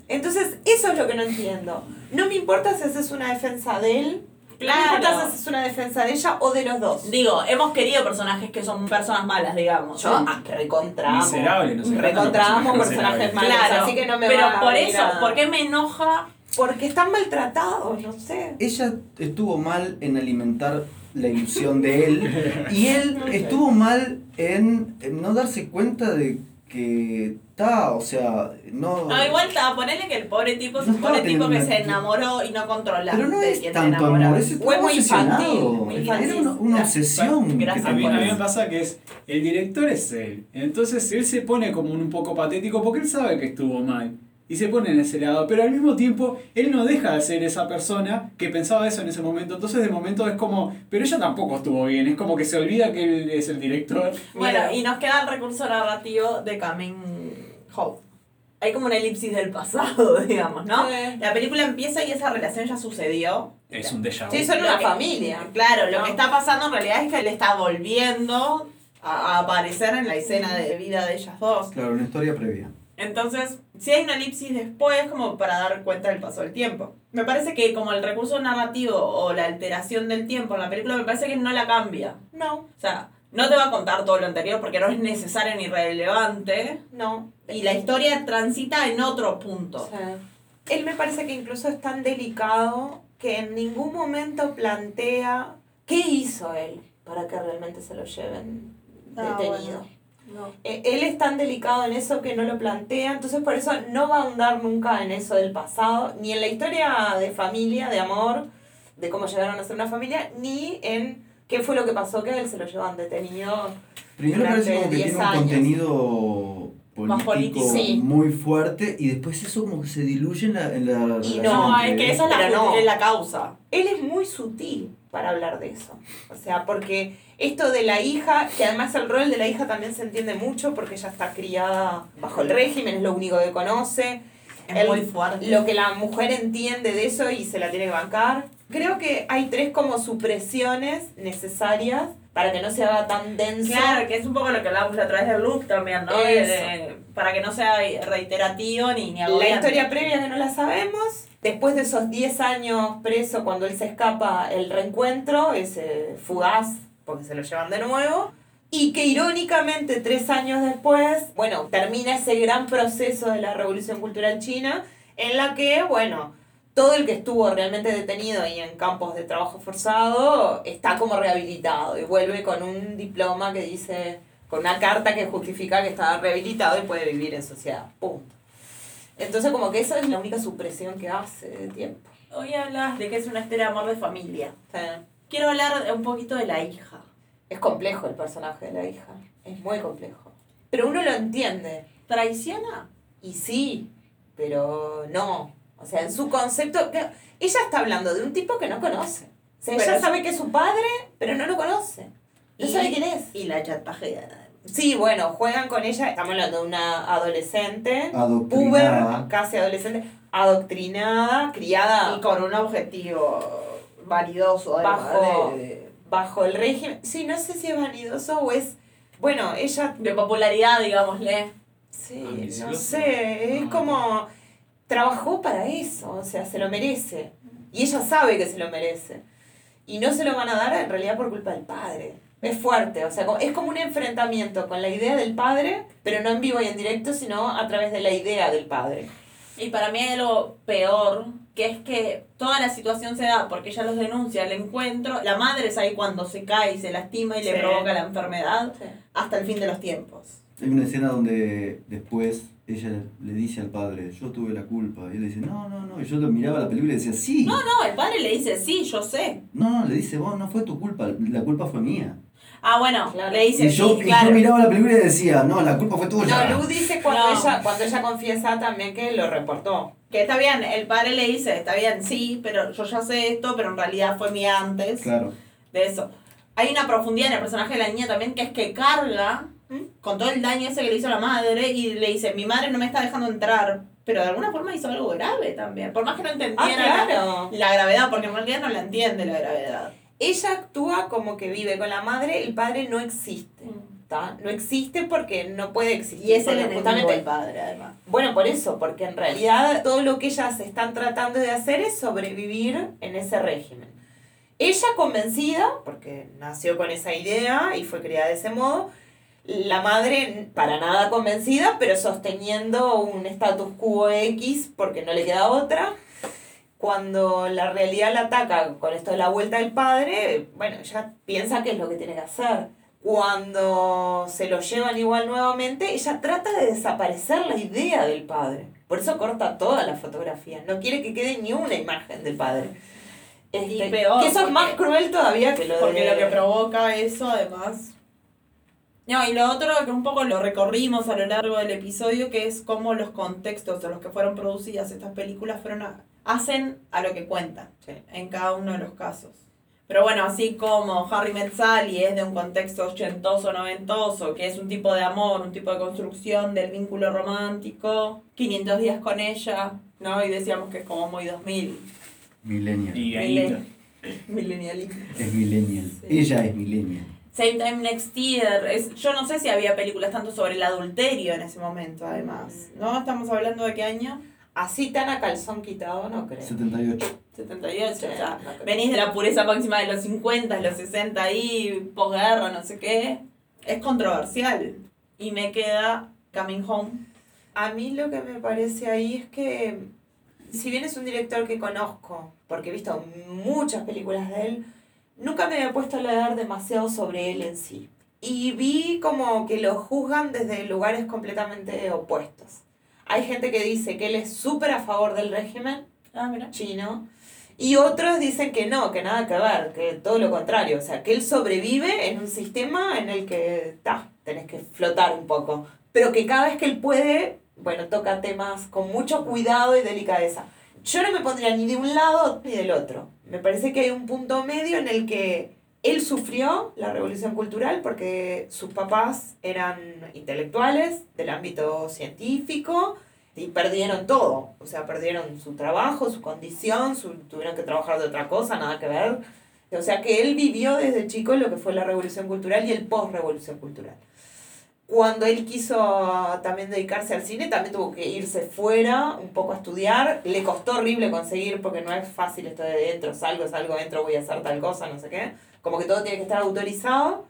Entonces, eso es lo que no entiendo. No me importa si haces una defensa de él, no me importa Claro. si haces una defensa de ella o de los dos. Digo, hemos querido personajes que son personas malas, digamos. Yo, ah, recontramos. Miserable, no sé. Recontramos personajes malos, Claro, así que no me pero va a por eso, ¿por qué me enoja? Porque están maltratados, no sé. Ella estuvo mal en alimentar la ilusión de él y él <laughs> estuvo mal en, en no darse cuenta de que está, o sea, no... No, igual está, ponele que el pobre tipo es No un pobre estaba tipo que teniendo se una- enamoró y no controla. Pero no es tanto amor, es Fue muy infantil, muy Era infantil. una, una obsesión. Gracias. que A mí, a mí me pasa que es, el director es él, entonces él se pone como un poco patético porque él sabe que estuvo mal y se pone en ese lado, pero al mismo tiempo él no deja de ser esa persona que pensaba eso en ese momento, entonces de momento es como, pero ella tampoco estuvo bien, es como que se olvida que él es el director. Bueno, y nos queda el recurso narrativo de Coming Hope. hay como una elipsis del pasado, <laughs> digamos, ¿no? Sí. La película empieza y esa relación ya sucedió. Es un déjà vu. Sí, son una que- familia. Claro, lo ¿no? que está pasando en realidad es que él está volviendo a, a aparecer en la escena de vida de ellas dos. Claro, una historia previa. Entonces, si hay una elipsis después, como para dar cuenta del paso del tiempo. Me parece que como el recurso narrativo o la alteración del tiempo en la película, me parece que no la cambia. No, O sea, no te va a contar todo lo anterior porque no es necesario ni relevante. no. Y la historia transita en otro punto. Sea, él me parece que incluso es tan delicado que en ningún momento plantea qué hizo él para que realmente se lo lleven Ah, detenido. No. Eh, Él es tan delicado en eso que no lo plantea, entonces por eso no va a ahondar nunca en eso del pasado, ni en la historia de familia, de amor, de cómo llegaron a ser una familia, ni en qué fue lo que pasó que a él se lo llevan detenido. Primero Durante parece como que 10 tiene un años. contenido político, político, sí. muy fuerte y después eso como que se diluye en la, en la Y relación No, entre es que esa es la, no. es la causa. Él es muy sutil para hablar de eso. O sea, porque esto de la hija, que además el rol de la hija también se entiende mucho porque ella está criada bajo el régimen, es lo único que conoce. Es Él- muy fuerte. lo que la mujer entiende de eso y se la tiene que bancar. Creo que hay tres como supresiones necesarias para que no se haga tan denso. Claro, que es un poco lo que hablábamos a través del look también, ¿no? De- para que no sea reiterativo ni, ni La historia previa que no la sabemos. Después de esos 10 años preso, cuando él se escapa, el reencuentro es eh, fugaz, porque se lo llevan de nuevo. Y que irónicamente, tres años después, bueno, termina ese gran proceso de la Revolución Cultural China, en la que, bueno, todo el que estuvo realmente detenido y en campos de trabajo forzado está como rehabilitado y vuelve con un diploma que dice, con una carta que justifica que está rehabilitado y puede vivir en sociedad. Punto. Entonces como que esa es la única supresión que hace de tiempo. Hoy hablas de que es una historia de amor de familia. Quiero hablar un poquito de la hija. es complejo el personaje de la hija. Es muy complejo. Pero uno lo entiende. ¿Traiciona? Y sí, pero no. O sea, en su concepto... que- Ella está hablando de un tipo que no conoce. O sea, Pero ella es- sabe que es su padre, pero no lo conoce. No Y- sabe quién es. Y la chantajea. Sí, bueno, juegan con ella. Estamos hablando de una adolescente. Adoctrinada. Puber, casi adolescente. Adoctrinada, criada Y con un objetivo vanidoso. Bajo- De, de- bajo el régimen. Sí, no sé si es vanidoso o es. Bueno, ella. de popularidad, digámosle. Sí, no sé. Es No. como. Trabajó para eso, o sea, se lo merece. Y ella sabe que se lo merece. Y no se lo van a dar en realidad por culpa del padre. Es fuerte, o sea, es como un enfrentamiento con la idea del padre, pero no en vivo y en directo, sino a través de la idea del padre. Y para mí hay algo peor, que es que toda la situación se da porque ella los denuncia el encuentro, la madre es ahí cuando se cae y se lastima y le provoca la enfermedad Sí. hasta el fin de los tiempos. Hay una escena donde después ella le dice al padre, yo tuve la culpa. Y él le dice, no, no, no. Y yo lo miraba la película y decía, sí. No, no, el padre le dice, sí, yo sé. No, no, le dice, vos no fue tu culpa, la culpa fue mía. Ah, bueno, Claro. le dice, Y yo, sí, y claro. yo miraba la película y decía, no, la culpa fue tuya. No, Lu dice cuando, No. ella, cuando ella confiesa también que lo reportó. Que está bien, el padre le dice, está bien, sí, pero yo ya sé esto, pero en realidad fue mía antes Claro. de eso. Hay una profundidad en el personaje de la niña también que es que carga. Con todo el daño ese que le hizo la madre y le dice, mi madre no me está dejando entrar, pero de alguna forma hizo algo grave también, por más que no Ah, entendiera la- claro. la, gravedad, porque en realidad no la entiende la gravedad. Ella actúa como que vive con la madre, el padre no existe. ¿tá? No existe porque no puede existir. Y es el enemigo justamente- del padre, además. Bueno, por eso, porque en realidad todo lo que ellas están tratando de hacer es sobrevivir en ese régimen. Ella convencida, porque nació con esa idea y fue criada de ese modo, la madre para nada convencida, pero sosteniendo un status quo X porque no le queda otra. Cuando la realidad la ataca con esto de la vuelta del padre, bueno, ella piensa que es lo que tiene que hacer. Cuando se lo llevan igual nuevamente, ella trata de desaparecer la idea del padre. Por eso corta toda la fotografía. No quiere que quede ni una imagen del padre. Este, Y peor, que eso es más cruel todavía que lo de... Porque lo que provoca eso, además. No, y lo otro que un poco lo recorrimos a lo largo del episodio, que es cómo los contextos en los que fueron producidas estas películas fueron a- hacen a lo que cuentan Sí. en cada uno de los casos. Pero bueno, así como Harry Met Sally es de un contexto ochentoso, noventoso, que es un tipo de amor, un tipo de construcción del vínculo romántico, 500 días con ella, ¿no? Y decíamos que es como muy 2000, Millennial. Y ahí. <laughs> millennial. Es millennial. Sí. Ella es millennial. Same Time Next Year. Es, yo no sé si había películas tanto sobre el adulterio en ese momento, además. ¿No? Estamos hablando de qué año? Así tan a calzón quitado, no creo. 78. 78, Sí, ya. no creo. Venís de la pureza máxima de los 50, los 60 ahí, posguerra, no sé qué. Es controversial. Y me queda Coming Home. A mí lo que me parece ahí es que, si bien es un director que conozco, porque he visto muchas películas de él, nunca me había puesto a leer demasiado sobre él en sí. Y vi como que lo juzgan desde lugares completamente opuestos. Hay gente que dice que él es súper a favor del régimen Ah, mira. chino. Y otros dicen que no, que nada que ver, que todo lo contrario. O sea, que él sobrevive en un sistema en el que ta, tenés que flotar un poco. Pero que cada vez que él puede, bueno, toca temas con mucho cuidado y delicadeza. Yo no me pondría ni de un lado ni del otro. Me parece que hay un punto medio en el que él sufrió la revolución cultural porque sus papás eran intelectuales del ámbito científico y perdieron todo. O sea, perdieron su trabajo, su condición, tuvieron que trabajar de otra cosa, nada que ver. O sea, que él vivió desde chico lo que fue la revolución cultural y el post-revolución cultural. Cuando él quiso también dedicarse al cine, también tuvo que irse fuera un poco a estudiar. Le costó horrible conseguir porque no es fácil esto de dentro, salgo, salgo, dentro, voy a hacer tal cosa, no sé qué. Como que todo tiene que estar autorizado.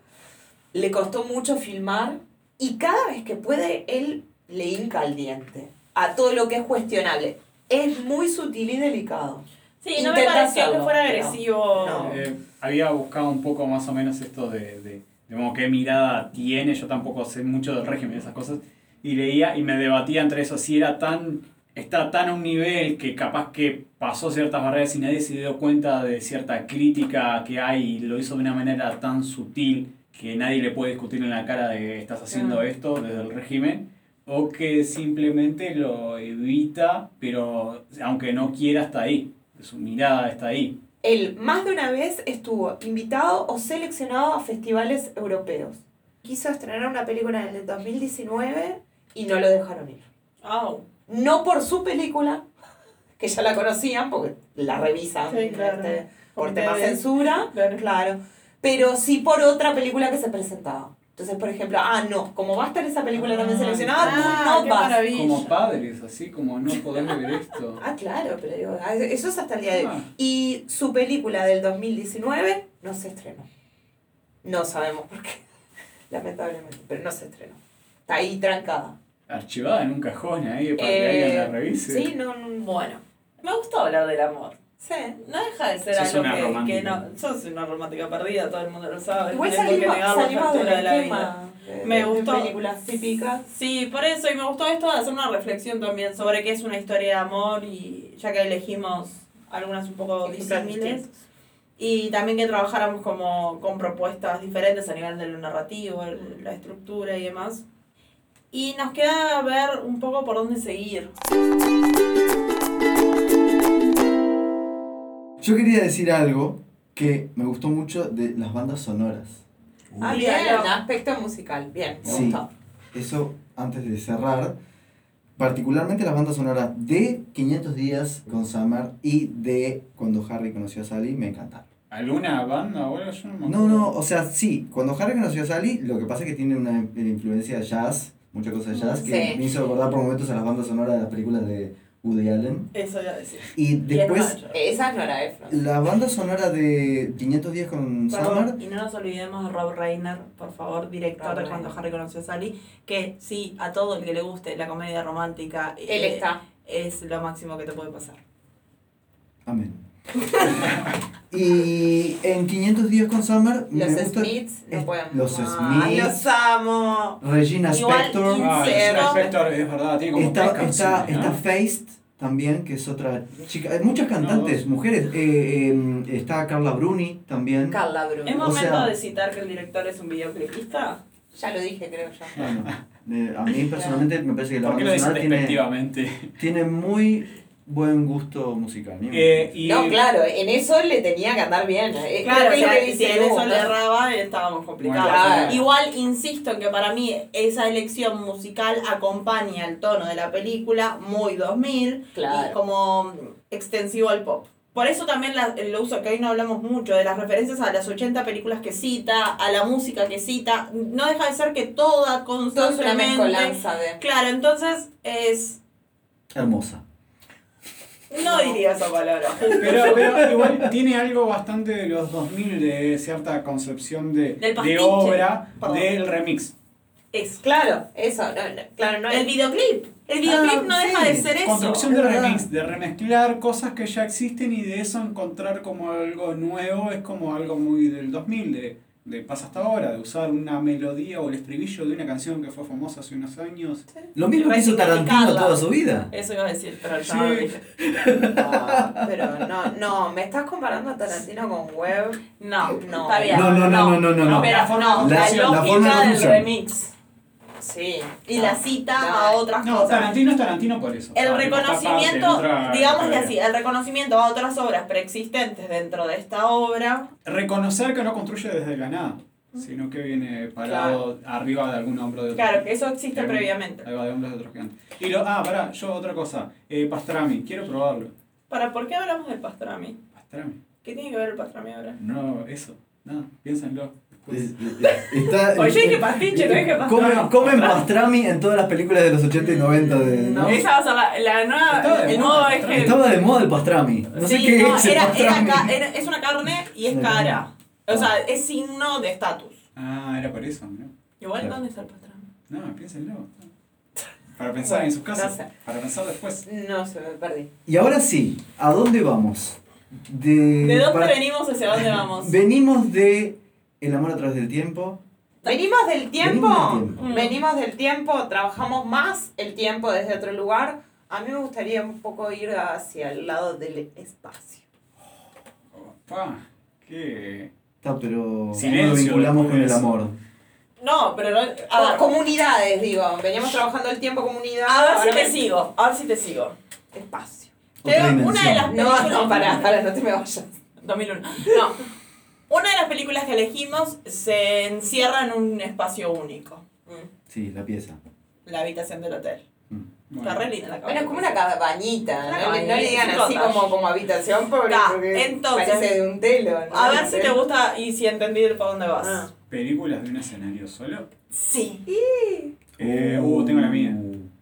Le costó mucho filmar y cada vez que puede, él le hinca al diente a todo lo que es cuestionable. Es muy sutil y delicado. Sí, no me pareció que fuera agresivo. no. Eh, había buscado un poco más o menos esto de como qué mirada tiene, yo tampoco sé mucho del régimen y esas cosas, y leía y me debatía entre eso, si era tan, está tan a un nivel que capaz que pasó ciertas barreras y nadie se dio cuenta de cierta crítica que hay y lo hizo de una manera tan sutil que nadie le puede discutir en la cara de estás haciendo esto desde el régimen, o que simplemente lo evita, pero aunque no quiera está ahí, su mirada está ahí. Él más de una vez estuvo invitado o seleccionado a festivales europeos. Quiso estrenar una película en el 2019 y no lo dejaron ir. No por su película, que ya la conocían porque la revisan Sí, claro. este, por tema censura, Claro. claro. Pero sí por otra película que se presentaba. Entonces, por ejemplo, ah, no, como va a estar esa película también Ah, seleccionada, Ah, tú no qué vas. maravilla. Como padres, así como no poder ver esto. <laughs> Ah, claro, pero digo, ah, eso es hasta el día de hoy. Ah. Y su película del 2019 no se estrenó. No sabemos por qué, <laughs> lamentablemente, pero no se estrenó. Está ahí trancada. Archivada en un cajón ahí para que alguien la Eh, revise. sí, no, no, Bueno, me gustó hablar del amor. Sí. No deja de ser Sos algo que, romántica. que no. Sos una romántica perdida, todo el mundo lo sabe. Igual salimos, negar la salimos factura del de la vida. de, Me de gustó. películas típicas. Sí, por eso, y me gustó esto de hacer una reflexión también sobre qué es una historia de amor, y ya que elegimos algunas un poco disímiles, y también que trabajáramos como con propuestas diferentes a nivel de lo narrativo, el- la estructura y demás. Y nos queda ver un poco por dónde seguir. Yo quería decir algo que me gustó mucho de las bandas sonoras. Ah, bien, Bien. aspecto musical. Bien, me Sí. gustó. Eso antes de cerrar. Particularmente las bandas sonoras de 500 días con Summer y de cuando Harry conoció a Sally me encantaron. ¿Alguna banda o algo? Yo no me No, acuerdo. no, o sea, sí, cuando Harry conoció a Sally, lo que pasa es que tiene una influencia de jazz, mucha cosa de jazz, que Sí. me hizo acordar por momentos a las bandas sonoras de las películas de Woody Allen. Eso iba a decir. Y después, Mayo. Esa es Nora Ephron. la banda sonora de 500 días con Perdón, Summer, y no nos olvidemos de Rob Reiner, por favor, director de Cuando. Harry conoció a Sally, que sí, a todo el que le guste la comedia romántica, Él eh, está. es lo máximo que te puede pasar. amén. <laughs> y en 500 días con Summer, me Los gusta Smiths no pueden los más. Smiths. Los amo. Regina Spector. Ah. Regina Spector, es verdad, tiene como Está, está, canciones, está ¿no? Faced también, que es otra chica. Hay muchas cantantes, No, mujeres. Eh, eh, está Carla Bruni también. Carla Bruni. ¿Es O momento sea- de citar que el director es un videoclipista? Ya lo dije, creo yo. Bueno, eh, a mí personalmente me parece que la ¿Por qué lo banda sonora tiene, tiene muy buen gusto musical. Eh, y No, claro, en eso le tenía que andar bien. Claro, que o lo sea, que si dice en eso le ¿no? erraba, estábamos complicados. Bueno, Claro. Igual insisto en que para mí esa elección musical acompaña el tono de la película, muy 2000, Claro. y como extensivo al pop. Por eso también la- lo uso, que hoy no hablamos mucho, de las referencias a las 80 películas que cita, a la música que cita, no deja de ser que toda Todo es una constantemente... mezcolanza de. Claro, entonces es... Hermosa. No diría esa palabra. Pero, pero igual tiene algo bastante de los 2000 de cierta concepción de, Del de obra Perdón. del remix. Es Claro, eso, no, no, claro, no el es. videoclip. El videoclip Ah, no deja de ser eso. Construcción de remix, de remezclar cosas que ya existen y de eso encontrar como algo nuevo es como algo muy del 2000, de, de pasa hasta ahora, de usar una melodía o el estribillo de una canción que fue famosa hace unos años. Lo mismo que hizo Tarantino toda su vida. Eso iba a decir, pero Sí. no. <laughs> No, pero no, no, me estás comparando a Tarantino con Web. No, No. está bien. No, no, no, no, no, no, no. No, de la, la forma del remix. Sí. Y No, la cita no. a otras No, cosas. Tarantino es Tarantino por eso. El o sea, en reconocimiento, otra digámosle así, el reconocimiento a otras obras preexistentes dentro de esta obra. Reconocer que no construye desde la nada, sino que viene parado arriba de algún hombro de otro. Claro, que eso existe Algún- previamente. Arriba de hombros de otro gigante. Y lo, ah, pará, yo otra cosa. Eh, pastrami, quiero probarlo. ¿Para por qué hablamos del pastrami? Pastrami. ¿Qué tiene que ver el pastrami ahora? No, eso. No, piénsenlo. Es- es- Está, <laughs> Oye, dije pastiche, no dije pastrami. Comen, comen pastrami en todas las películas de los 80 y 90 de. ¿no? Esa va a ser la, la nueva, Estaba de el moda nuevo el eje. pastrami. Estaba de moda el pastrami. No sé Sí, qué no, es era, era pastrami. ca- era- es una carne y es cara. O sea, es signo de estatus. Ah, era por eso, ¿no? Igual, Claro. ¿dónde está el pastrami? No, piénsenlo. Para pensar en sus casas. no sé. Para pensar después. No sé, me perdí. Y ahora sí, ¿a dónde vamos? De, ¿De dónde para- venimos hacia dónde vamos? Venimos de El amor a través del tiempo. Venimos del tiempo. Venimos del tiempo. Mm. Venimos del tiempo, trabajamos más el tiempo desde otro lugar. A mí me gustaría un poco ir hacia el lado del espacio. Opa, qué. Está, pero ¿cómo Silencio lo vinculamos con el amor? No, pero no. A Co- ver, comunidades, digo. Veníamos trabajando el tiempo comunidad. a ver ahora si te sigo. A ver si te sigo. Espacio. Otra una de las. No, no, para, para, no te me vayas. <laughs> 2001. No. Una de las películas que elegimos se encierra en un espacio único. Sí, la pieza. La habitación del hotel. Mm. Está re linda la Bueno, es como una cabañita. Una no, le- no cabañita, le digan así como, como habitación porque, Ta, porque entonces, parece de un telo. ¿no? A ver si te gusta y si entendí por dónde vas. Ah. ¿Películas de un escenario solo? Sí. Eh, uh, tengo la mía.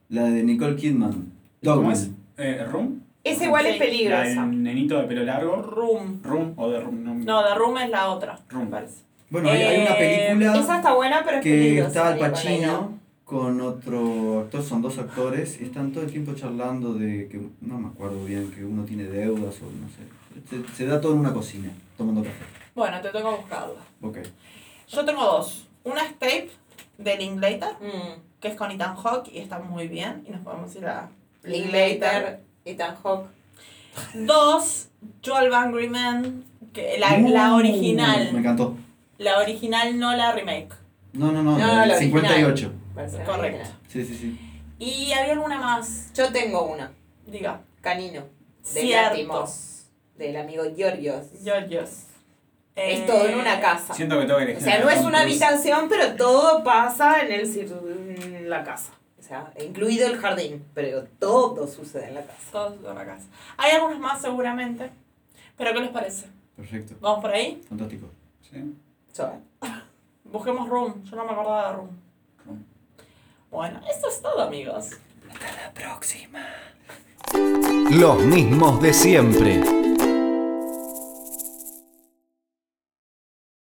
La de Nicole Kidman. ¿Cómo es? Eh, ¿Room? Esa igual Sí. es La peligrosa. del nenito de pelo largo. Room. ¿Room o de Room? No, No, The Room es la otra. Room. Parece. Bueno, hay, hay una Eh, película Esa está buena, pero es que peligrosa. está Al la. Pacino con otro actor, son dos actores, y están todo el tiempo charlando de que, no me acuerdo bien, que uno tiene deudas o no sé. Se, se da todo en una cocina, tomando café. Bueno, te toca buscarla. Ok. Yo tengo dos. Una es Tape de Linklater, Mm. que es con Ethan Hawke y está muy bien. Y nos podemos ir a Linklater, Ethan Hawke. Dos, 12 Angry Men, que la, Uh, la Me original. encantó. La original, no la remake. No, no, no, No, la la 58. Parece Correcto. Sí, sí, sí. Y había alguna más. Yo tengo una. Diga. Canino. De. Látimos. Del amigo Giorgios. Georgios. Es todo en una casa. Siento que tengo que O elegir. sea, no es una habitación, pero todo pasa en, el, en la casa. O sea, incluido el jardín, pero todo sucede en la casa. Todos en la casa. Hay algunas más seguramente. Pero ¿qué les parece? Perfecto. ¿Vamos por ahí? Fantástico. Sí. Yo, <laughs> Busquemos Room. Yo no me acordaba de Room. Room. Bueno, eso es todo, amigos. Los mismos de siempre.